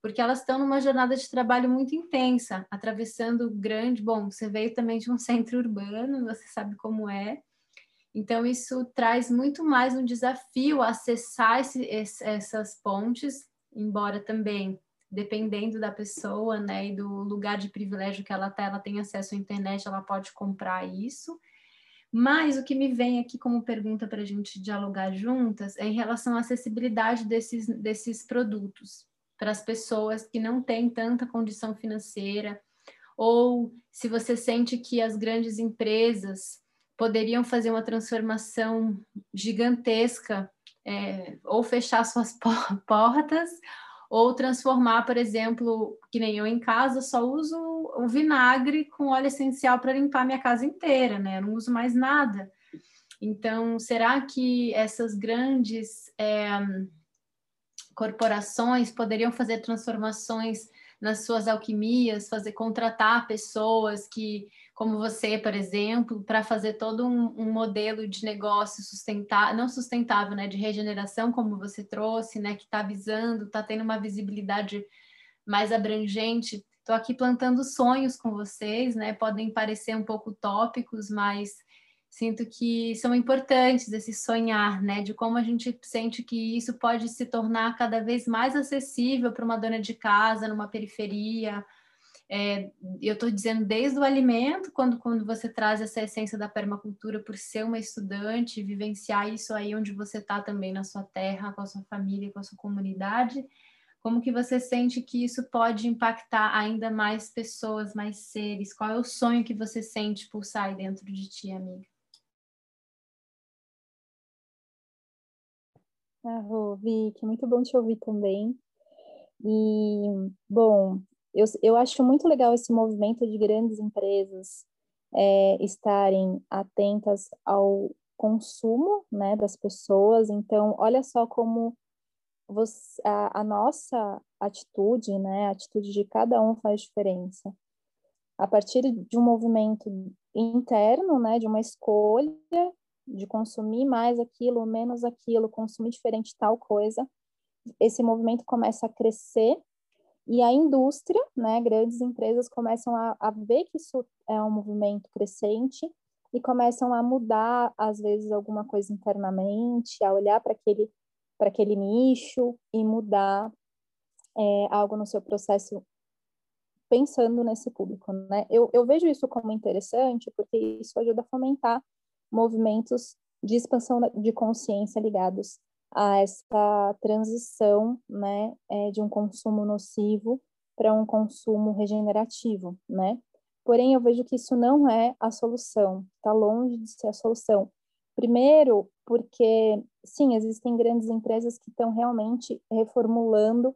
porque elas estão numa jornada de trabalho muito intensa, atravessando grande. Bom, você veio também de um centro urbano, você sabe como é. Então, isso traz muito mais um desafio acessar esse, essas pontes, embora também, dependendo da pessoa né, e do lugar de privilégio que ela está, ela tem acesso à internet, ela pode comprar isso. Mas o que me vem aqui como pergunta para a gente dialogar juntas é em relação à acessibilidade desses, desses produtos para as pessoas que não têm tanta condição financeira, ou se você sente que as grandes empresas poderiam fazer uma transformação gigantesca, é, ou fechar suas portas, ou transformar, por exemplo, que nem eu em casa, só uso o vinagre com óleo essencial para limpar minha casa inteira, né? Eu não uso mais nada. Então, será que essas grandes é, corporações poderiam fazer transformações nas suas alquimias, fazer contratar pessoas que, como você, por exemplo, para fazer todo um, um, modelo de negócio sustentável, não sustentável, né, de regeneração, como você trouxe, né, que está visando, está tendo uma visibilidade mais abrangente. Estou aqui plantando sonhos com vocês, né? Podem parecer um pouco tópicos, mas sinto que são importantes esse sonhar, né? De como a gente sente que isso pode se tornar cada vez mais acessível para uma dona de casa, numa periferia. É, eu estou dizendo desde o alimento, quando, quando você traz essa essência da permacultura por ser uma estudante, vivenciar isso aí onde você está também na sua terra, com a sua família, com a sua comunidade. Como que você sente que isso pode impactar ainda mais pessoas, mais seres? Qual é o sonho que você sente pulsar aí dentro de ti, amiga? Ah, Vicky, muito bom te ouvir também. E, bom, eu, eu acho muito legal esse movimento de grandes empresas é, estarem atentas ao consumo né, das pessoas. Então, olha só como você, a, a nossa atitude, né, a atitude de cada um faz diferença. A partir de um movimento interno, né, de uma escolha de consumir mais aquilo, menos aquilo, consumir diferente tal coisa, esse movimento começa a crescer e a indústria, né, grandes empresas começam a, a ver que isso é um movimento crescente e começam a mudar, às vezes, alguma coisa internamente, a olhar para aquele, aquele nicho e mudar é, algo no seu processo pensando nesse público, né? Eu, eu vejo isso como interessante porque isso ajuda a fomentar movimentos de expansão de consciência ligados a essa transição né, é, de um consumo nocivo para um consumo regenerativo, né? Porém, eu vejo que isso não é a solução, está longe de ser a solução. Primeiro, porque, sim, existem grandes empresas que estão realmente reformulando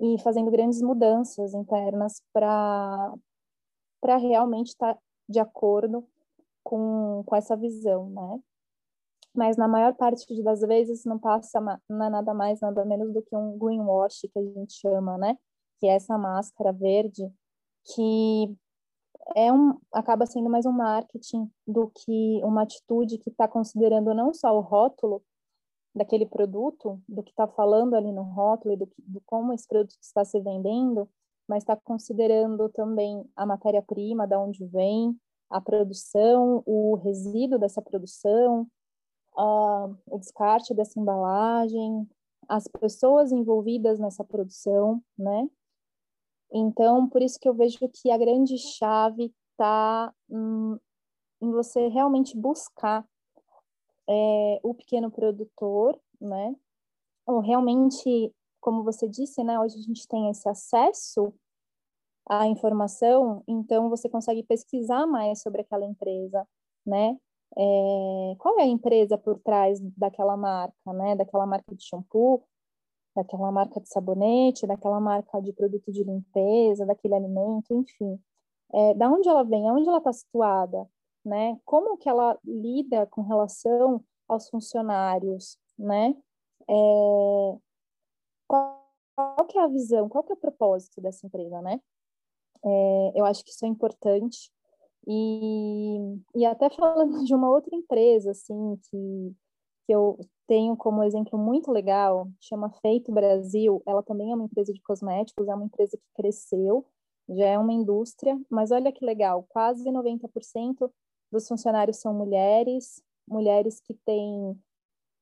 e fazendo grandes mudanças internas para realmente estar tá de acordo com, com essa visão, né? Mas na maior parte das vezes não passa é nada mais, nada menos do que um greenwash, que a gente chama, né? Que é essa máscara verde que é um, acaba sendo mais um marketing do que uma atitude que está considerando não só o rótulo daquele produto, do que está falando ali no rótulo e do, do como esse produto está se vendendo, mas está considerando também a matéria-prima, da onde vem, a produção, o resíduo dessa produção, uh, o descarte dessa embalagem, as pessoas envolvidas nessa produção, né? Então, por isso que eu vejo que a grande chave está hum, em você realmente buscar é, o pequeno produtor, né? Ou realmente, como você disse, né? Hoje a gente tem esse acesso a informação, então você consegue pesquisar mais sobre aquela empresa, né? É, qual é a empresa por trás daquela marca, né? Daquela marca de shampoo, daquela marca de sabonete, daquela marca de produto de limpeza, daquele alimento, enfim. É, da onde ela vem, aonde ela está situada, né? Como que ela lida com relação aos funcionários, né? É, qual, qual que é a visão, qual que é o propósito dessa empresa, né? É, eu acho que isso é importante. E, e até falando de uma outra empresa, assim, que, que eu tenho como exemplo muito legal, chama Feito Brasil, ela também é uma empresa de cosméticos, é uma empresa que cresceu, já é uma indústria, mas olha que legal, quase 90% dos funcionários são mulheres, mulheres que têm,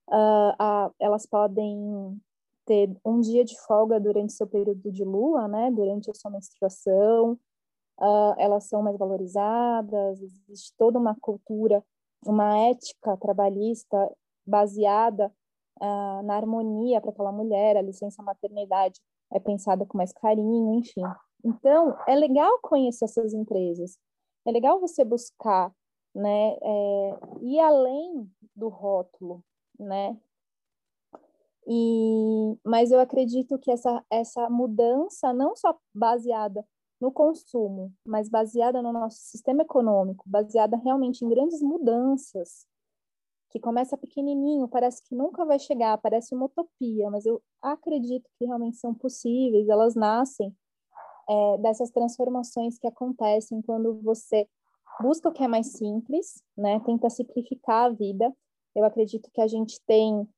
uh, uh, elas podem ter um dia de folga durante seu período de lua, né, durante a sua menstruação, uh, elas são mais valorizadas, existe toda uma cultura, uma ética trabalhista baseada uh, na harmonia para aquela mulher, a licença maternidade é pensada com mais carinho, enfim. Então, é legal conhecer essas empresas, é legal você buscar, né, é, ir além do rótulo, né, e, mas eu acredito que essa, essa mudança, não só baseada no consumo, mas baseada no nosso sistema econômico, baseada realmente em grandes mudanças, que começa pequenininho, parece que nunca vai chegar, parece uma utopia, mas eu acredito que realmente são possíveis, elas nascem é, dessas transformações que acontecem quando você busca o que é mais simples, né, tenta simplificar a vida. Eu acredito que a gente tem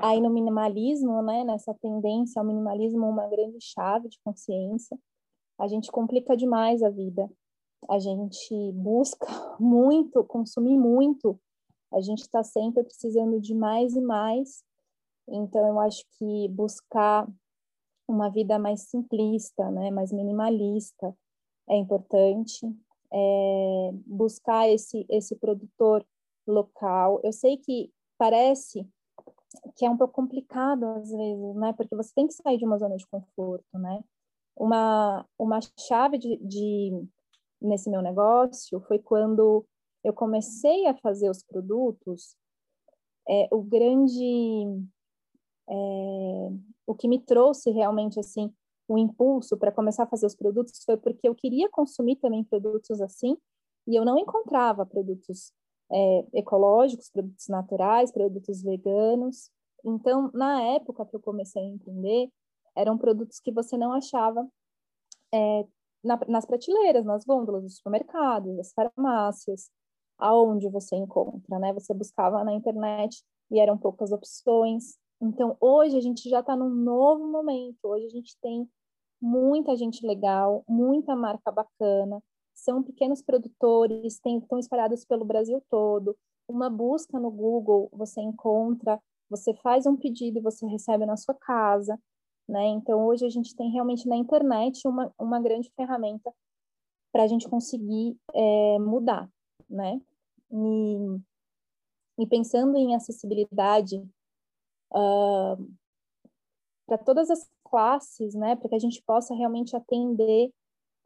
aí no minimalismo, né, nessa tendência ao minimalismo, uma grande chave de consciência, a gente complica demais a vida. A gente busca muito, consumir muito. A gente está sempre precisando de mais e mais. Então, eu acho que buscar uma vida mais simplista, né, mais minimalista, é importante. É, buscar esse esse produtor local. Eu sei que parece que é um pouco complicado às vezes, né, porque você tem que sair de uma zona de conforto, né? Uma, uma chave de, de, nesse meu negócio foi quando eu comecei a fazer os produtos, é, o grande, é, o que me trouxe realmente assim o impulso para começar a fazer os produtos foi porque eu queria consumir também produtos assim e eu não encontrava produtos é, ecológicos, produtos naturais, produtos veganos. Então, na época que eu comecei a entender, eram produtos que você não achava é, na, nas prateleiras, nas gôndolas dos supermercados, das farmácias, aonde você encontra, né? Você buscava na internet e eram poucas opções. Então, hoje a gente já está num novo momento. Hoje a gente tem muita gente legal, muita marca bacana. São pequenos produtores, estão espalhados pelo Brasil todo. Uma busca no Google, você encontra, você faz um pedido e você recebe na sua casa. Né? Então, hoje a gente tem realmente na internet uma, uma grande ferramenta para a gente conseguir é, mudar, né? E, e, pensando em acessibilidade uh, para todas as classes, né? Para que a gente possa realmente atender,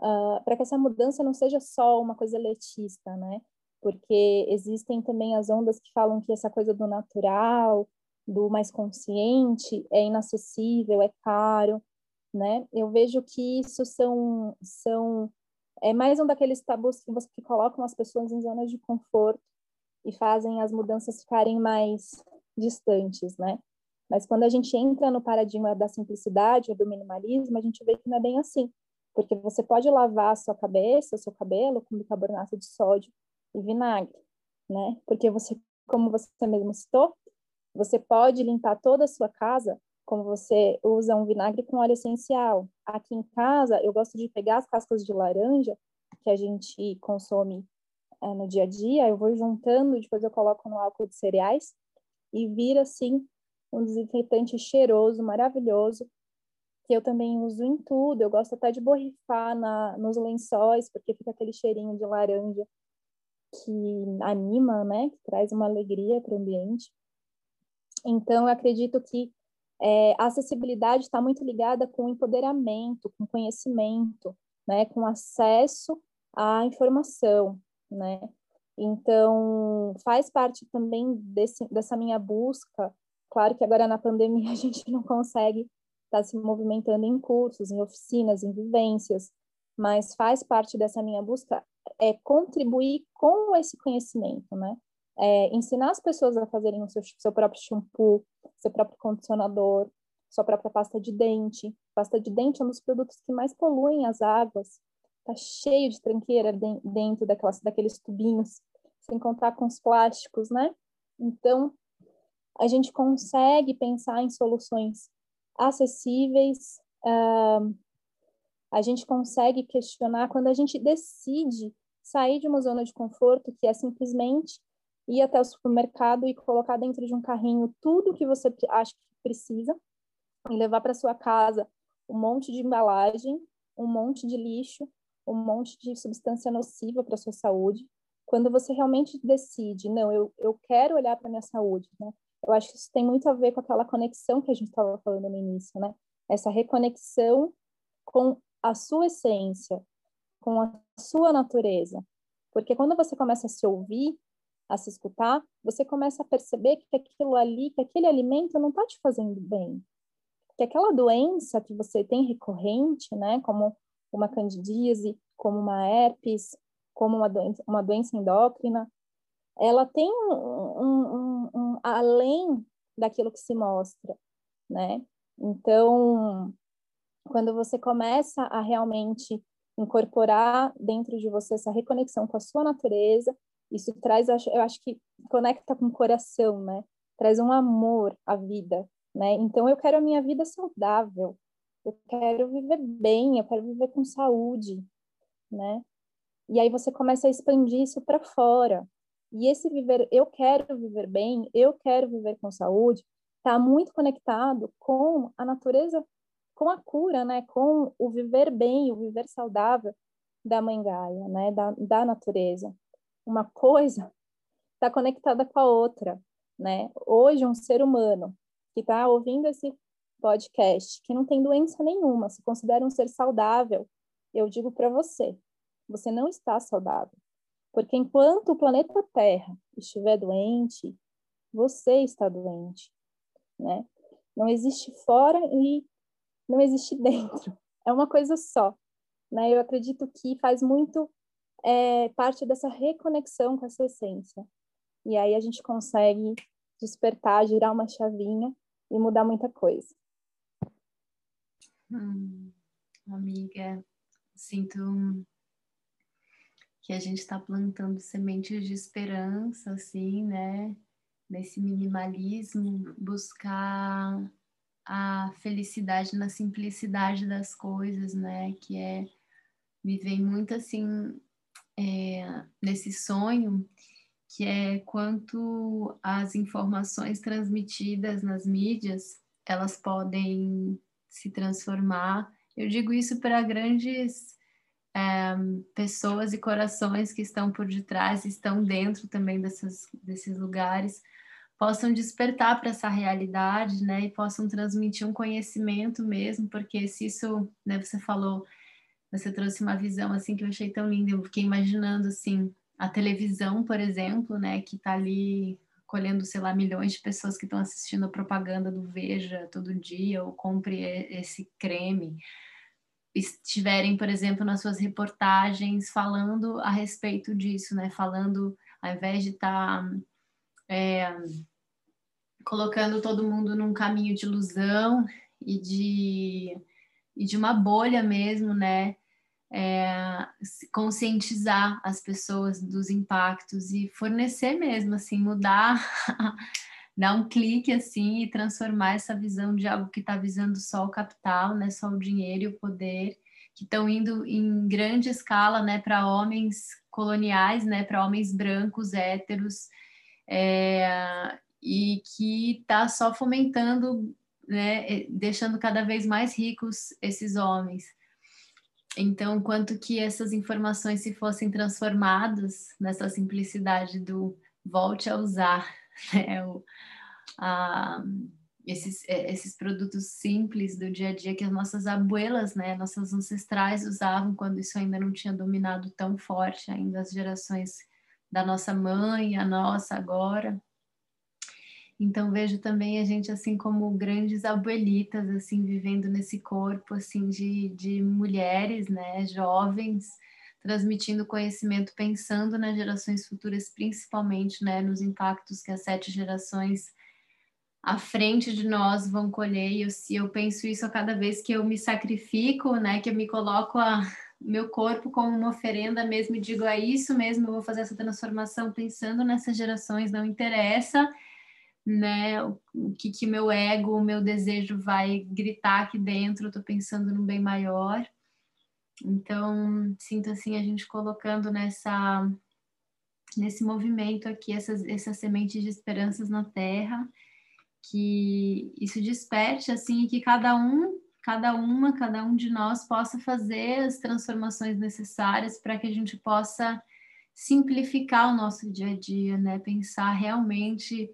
uh, para que essa mudança não seja só uma coisa elitista, né? Porque existem também as ondas que falam que essa coisa do natural, do mais consciente é inacessível, é caro, né? Eu vejo que isso são são é mais um daqueles tabus que que colocam as pessoas em zonas de conforto e fazem as mudanças ficarem mais distantes, né? Mas quando a gente entra no paradigma da simplicidade ou do minimalismo, a gente vê que não é bem assim, porque você pode lavar a sua cabeça, o seu cabelo com bicarbonato de sódio e vinagre, né? Porque você, como você mesmo citou, você pode limpar toda a sua casa como você usa um vinagre com óleo essencial. Aqui em casa, eu gosto de pegar as cascas de laranja que a gente consome é, no dia a dia, eu vou juntando, depois eu coloco no álcool de cereais e vira assim um desinfetante cheiroso, maravilhoso, que eu também uso em tudo. Eu gosto até de borrifar na, nos lençóis, porque fica aquele cheirinho de laranja que anima, né? Que traz uma alegria para o ambiente. Então, eu acredito que é, a acessibilidade está muito ligada com empoderamento, com conhecimento, né, com acesso à informação, né? Então, faz parte também desse, dessa minha busca. Claro que agora na pandemia a gente não consegue estar tá se movimentando em cursos, em oficinas, em vivências, mas faz parte dessa minha busca é contribuir com esse conhecimento, né? É, ensinar as pessoas a fazerem o seu, seu próprio shampoo, seu próprio condicionador, sua própria pasta de dente. Pasta de dente é um dos produtos que mais poluem as águas. Tá cheio de tranqueira dentro daquelas, daqueles tubinhos, sem contar com os plásticos, né? Então, a gente consegue pensar em soluções acessíveis, uh, a gente consegue questionar quando a gente decide sair de uma zona de conforto, que é simplesmente ir até o supermercado e colocar dentro de um carrinho tudo que você acha que precisa e levar para sua casa um monte de embalagem, um monte de lixo, um monte de substância nociva para sua saúde. Quando você realmente decide, não, eu, eu quero olhar para minha saúde, né? Eu acho que isso tem muito a ver com aquela conexão que a gente estava falando no início, né? Essa reconexão com a sua essência, com a sua natureza. Porque quando você começa a se ouvir, a se escutar, você começa a perceber que aquilo ali, que aquele alimento não está te fazendo bem. Que aquela doença que você tem recorrente, né, como uma candidíase, como uma herpes, como uma doença, uma doença endócrina, ela tem um, um, um, um além daquilo que se mostra, né? Então, quando você começa a realmente incorporar dentro de você essa reconexão com a sua natureza, isso traz, eu acho que conecta com o coração, né? Traz um amor à vida, né? Então eu quero a minha vida saudável, eu quero viver bem, eu quero viver com saúde, né? E aí você começa a expandir isso para fora. E esse viver, eu quero viver bem, eu quero viver com saúde, está muito conectado com a natureza com a cura, né, com o viver bem, o viver saudável da mãe Gaia, né, da, da natureza. Uma coisa está conectada com a outra, né? Hoje um ser humano que está ouvindo esse podcast, que não tem doença nenhuma, se considera um ser saudável, eu digo para você, você não está saudável. Porque enquanto o planeta Terra estiver doente, você está doente, né? Não existe fora e não existe dentro. É uma coisa só. Né? Eu acredito que faz muito é, parte dessa reconexão com essa essência. E aí a gente consegue despertar, girar uma chavinha e mudar muita coisa. Hum, amiga, sinto que a gente está plantando sementes de esperança, assim, né? Nesse minimalismo, buscar a felicidade na simplicidade das coisas, né? Que é me vem muito assim é, nesse sonho que é quanto as informações transmitidas nas mídias elas podem se transformar. Eu digo isso para grandes é, pessoas e corações que estão por detrás, estão dentro também dessas, desses lugares, possam despertar para essa realidade, né, e possam transmitir um conhecimento mesmo, porque se isso, né, você falou, você trouxe uma visão assim que eu achei tão linda, eu fiquei imaginando assim, a televisão, por exemplo, né, que está ali colhendo, sei lá, milhões de pessoas que estão assistindo a propaganda do Veja todo dia, ou compre esse creme, estiverem, por exemplo, nas suas reportagens falando a respeito disso, né, falando, ao invés de estar tá é, colocando todo mundo num caminho de ilusão e de, e de uma bolha mesmo, né? É, conscientizar as pessoas dos impactos e fornecer mesmo, assim, mudar, dar um clique assim e transformar essa visão de algo que está visando só o capital, né? Só o dinheiro e o poder, que estão indo em grande escala, né? Para homens coloniais, né? Para homens brancos, héteros, é, e que está só fomentando, né, deixando cada vez mais ricos esses homens. Então, quanto que essas informações se fossem transformadas nessa simplicidade do volte a usar, né, o, a, esses, é, esses produtos simples do dia a dia que as nossas abuelas, né, nossas ancestrais usavam quando isso ainda não tinha dominado tão forte ainda as gerações da nossa mãe, a nossa agora. Então vejo também a gente assim como grandes abuelitas assim vivendo nesse corpo assim de, de mulheres, né, jovens, transmitindo conhecimento, pensando nas gerações futuras, principalmente, né, nos impactos que as sete gerações à frente de nós vão colher. E eu, eu penso isso a cada vez que eu me sacrifico, né, que eu me coloco a meu corpo como uma oferenda mesmo e digo é isso mesmo, eu vou fazer essa transformação pensando nessas gerações, não interessa né? O, que, que meu ego, o meu desejo vai gritar aqui dentro, eu tô pensando no bem maior. Então, sinto assim a gente colocando nessa nesse movimento aqui essas, essas sementes de esperanças na terra, que isso desperte assim que cada um, cada uma, cada um de nós possa fazer as transformações necessárias para que a gente possa simplificar o nosso dia a dia, né? Pensar realmente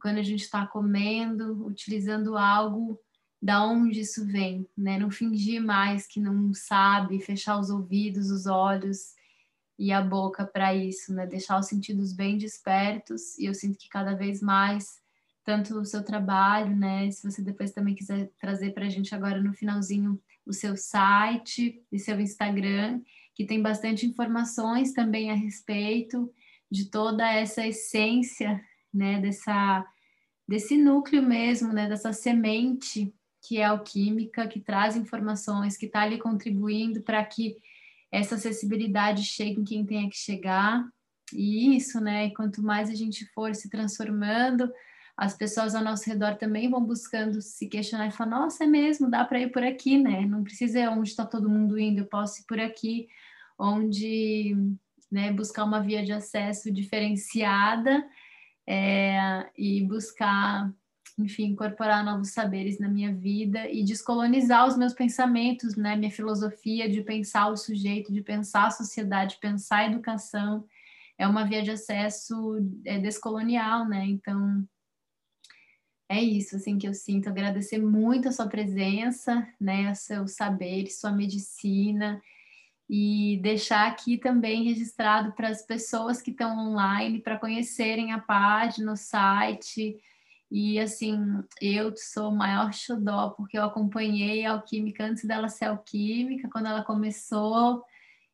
quando a gente está comendo, utilizando algo, da onde isso vem, né? Não fingir mais que não sabe, fechar os ouvidos, os olhos e a boca para isso, né? Deixar os sentidos bem despertos e eu sinto que cada vez mais tanto o seu trabalho, né? Se você depois também quiser trazer para a gente agora no finalzinho o seu site e seu Instagram, que tem bastante informações também a respeito de toda essa essência né, dessa, desse núcleo mesmo, né, dessa semente que é alquímica, que traz informações, que está ali contribuindo para que essa acessibilidade chegue em quem tenha que chegar. E isso, né, e quanto mais a gente for se transformando, as pessoas ao nosso redor também vão buscando se questionar e falar: nossa, é mesmo, dá para ir por aqui, né? Não precisa ir onde está todo mundo indo, eu posso ir por aqui, onde né, buscar uma via de acesso diferenciada é, e buscar, enfim, incorporar novos saberes na minha vida e descolonizar os meus pensamentos, né? Minha filosofia de pensar o sujeito, de pensar a sociedade, pensar a educação, é uma via de acesso é, descolonial, né? Então, é isso assim que eu sinto. Agradecer muito a sua presença, né? Seu saber, sua medicina e deixar aqui também registrado para as pessoas que estão online para conhecerem a página, o site. E assim, eu sou o maior xodó, porque eu acompanhei a Alquímica antes dela ser alquímica, quando ela começou.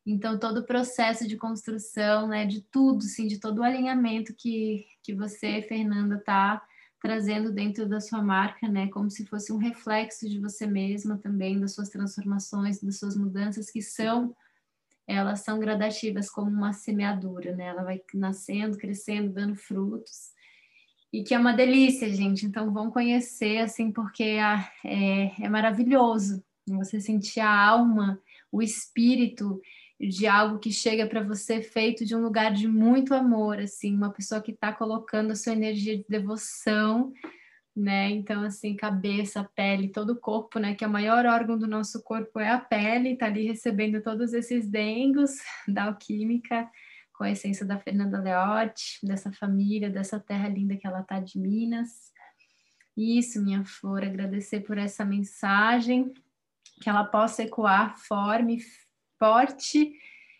Então, todo o processo de construção, né, de tudo, sim, de todo o alinhamento que, que você, Fernanda, está trazendo dentro da sua marca, né, como se fosse um reflexo de você mesma também, das suas transformações, das suas mudanças que são elas são gradativas como uma semeadura, né? Ela vai nascendo, crescendo, dando frutos. E que é uma delícia, gente. Então vão conhecer, assim, porque é, é maravilhoso você sentir a alma, o espírito de algo que chega para você feito de um lugar de muito amor, assim, uma pessoa que está colocando a sua energia de devoção né? Então, assim, cabeça, pele, todo o corpo, né? Que é o maior órgão do nosso corpo é a pele, tá ali recebendo todos esses dengos da alquímica, com a essência da Fernanda Leotti, dessa família, dessa terra linda que ela tá de Minas. Isso, minha flor, agradecer por essa mensagem, que ela possa ecoar forme, forte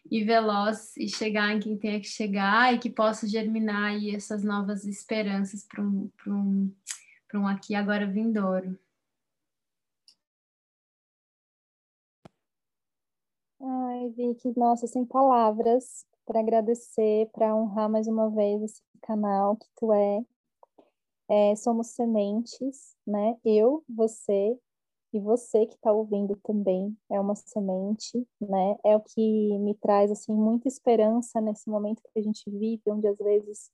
e veloz e chegar em quem tenha que chegar e que possa germinar aí essas novas esperanças para um, um para um aqui agora vindouro. Ai, Vicky, nossa, sem palavras para agradecer, para honrar mais uma vez esse canal que tu é. é. Somos sementes, né? Eu, você e você que está ouvindo também é uma semente, né? É o que me traz assim muita esperança nesse momento que a gente vive, onde às vezes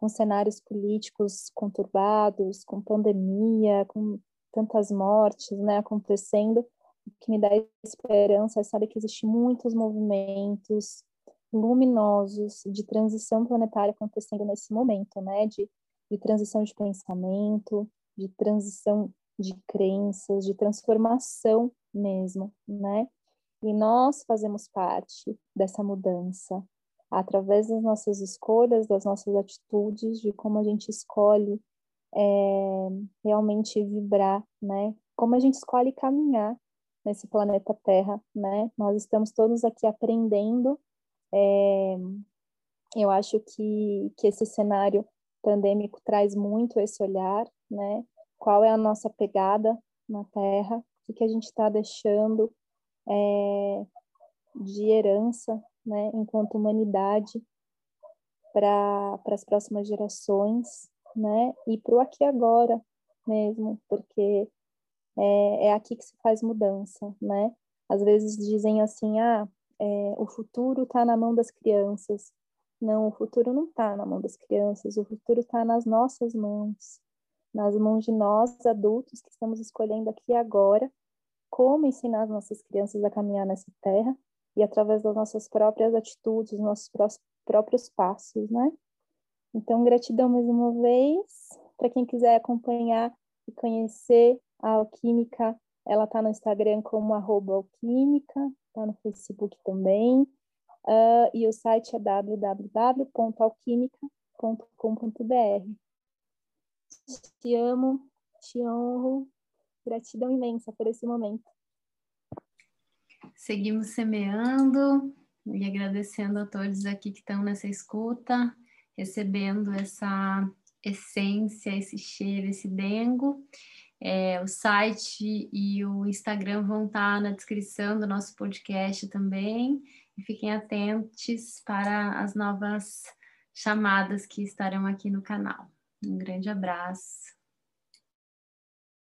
com cenários políticos conturbados, com pandemia, com tantas mortes né, acontecendo, o que me dá esperança é saber que existem muitos movimentos luminosos de transição planetária acontecendo nesse momento, né, de, de transição de pensamento, de transição de crenças, de transformação mesmo, né? E nós fazemos parte dessa mudança, através das nossas escolhas, das nossas atitudes, de como a gente escolhe é, realmente vibrar, né? Como a gente escolhe caminhar nesse planeta Terra, né? Nós estamos todos aqui aprendendo é, Eu acho que, que esse cenário pandêmico traz muito esse olhar, né? Qual é a nossa pegada na Terra, o que a gente está deixando é, de herança, né, enquanto humanidade, para as próximas gerações, né, e para o aqui agora mesmo, porque é, é aqui que se faz mudança, né? Às vezes dizem assim, ah, é, o futuro está na mão das crianças. Não, o futuro não está na mão das crianças, o futuro está nas nossas mãos, nas mãos de nós, adultos, que estamos escolhendo aqui agora como ensinar as nossas crianças a caminhar nessa terra e através das nossas próprias atitudes, nossos próprios passos, né? Então, gratidão mais uma vez. Para quem quiser acompanhar e conhecer a Alquímica, ela está no Instagram como alquímica, está no Facebook também. Uh, e o site é www.alquimica.com.br. Te amo, te honro, gratidão imensa por esse momento. Seguimos semeando e agradecendo a todos aqui que estão nessa escuta, recebendo essa essência, esse cheiro, esse dengo. É, o site e o Instagram vão estar na descrição do nosso podcast também. E fiquem atentos para as novas chamadas que estarão aqui no canal. Um grande abraço.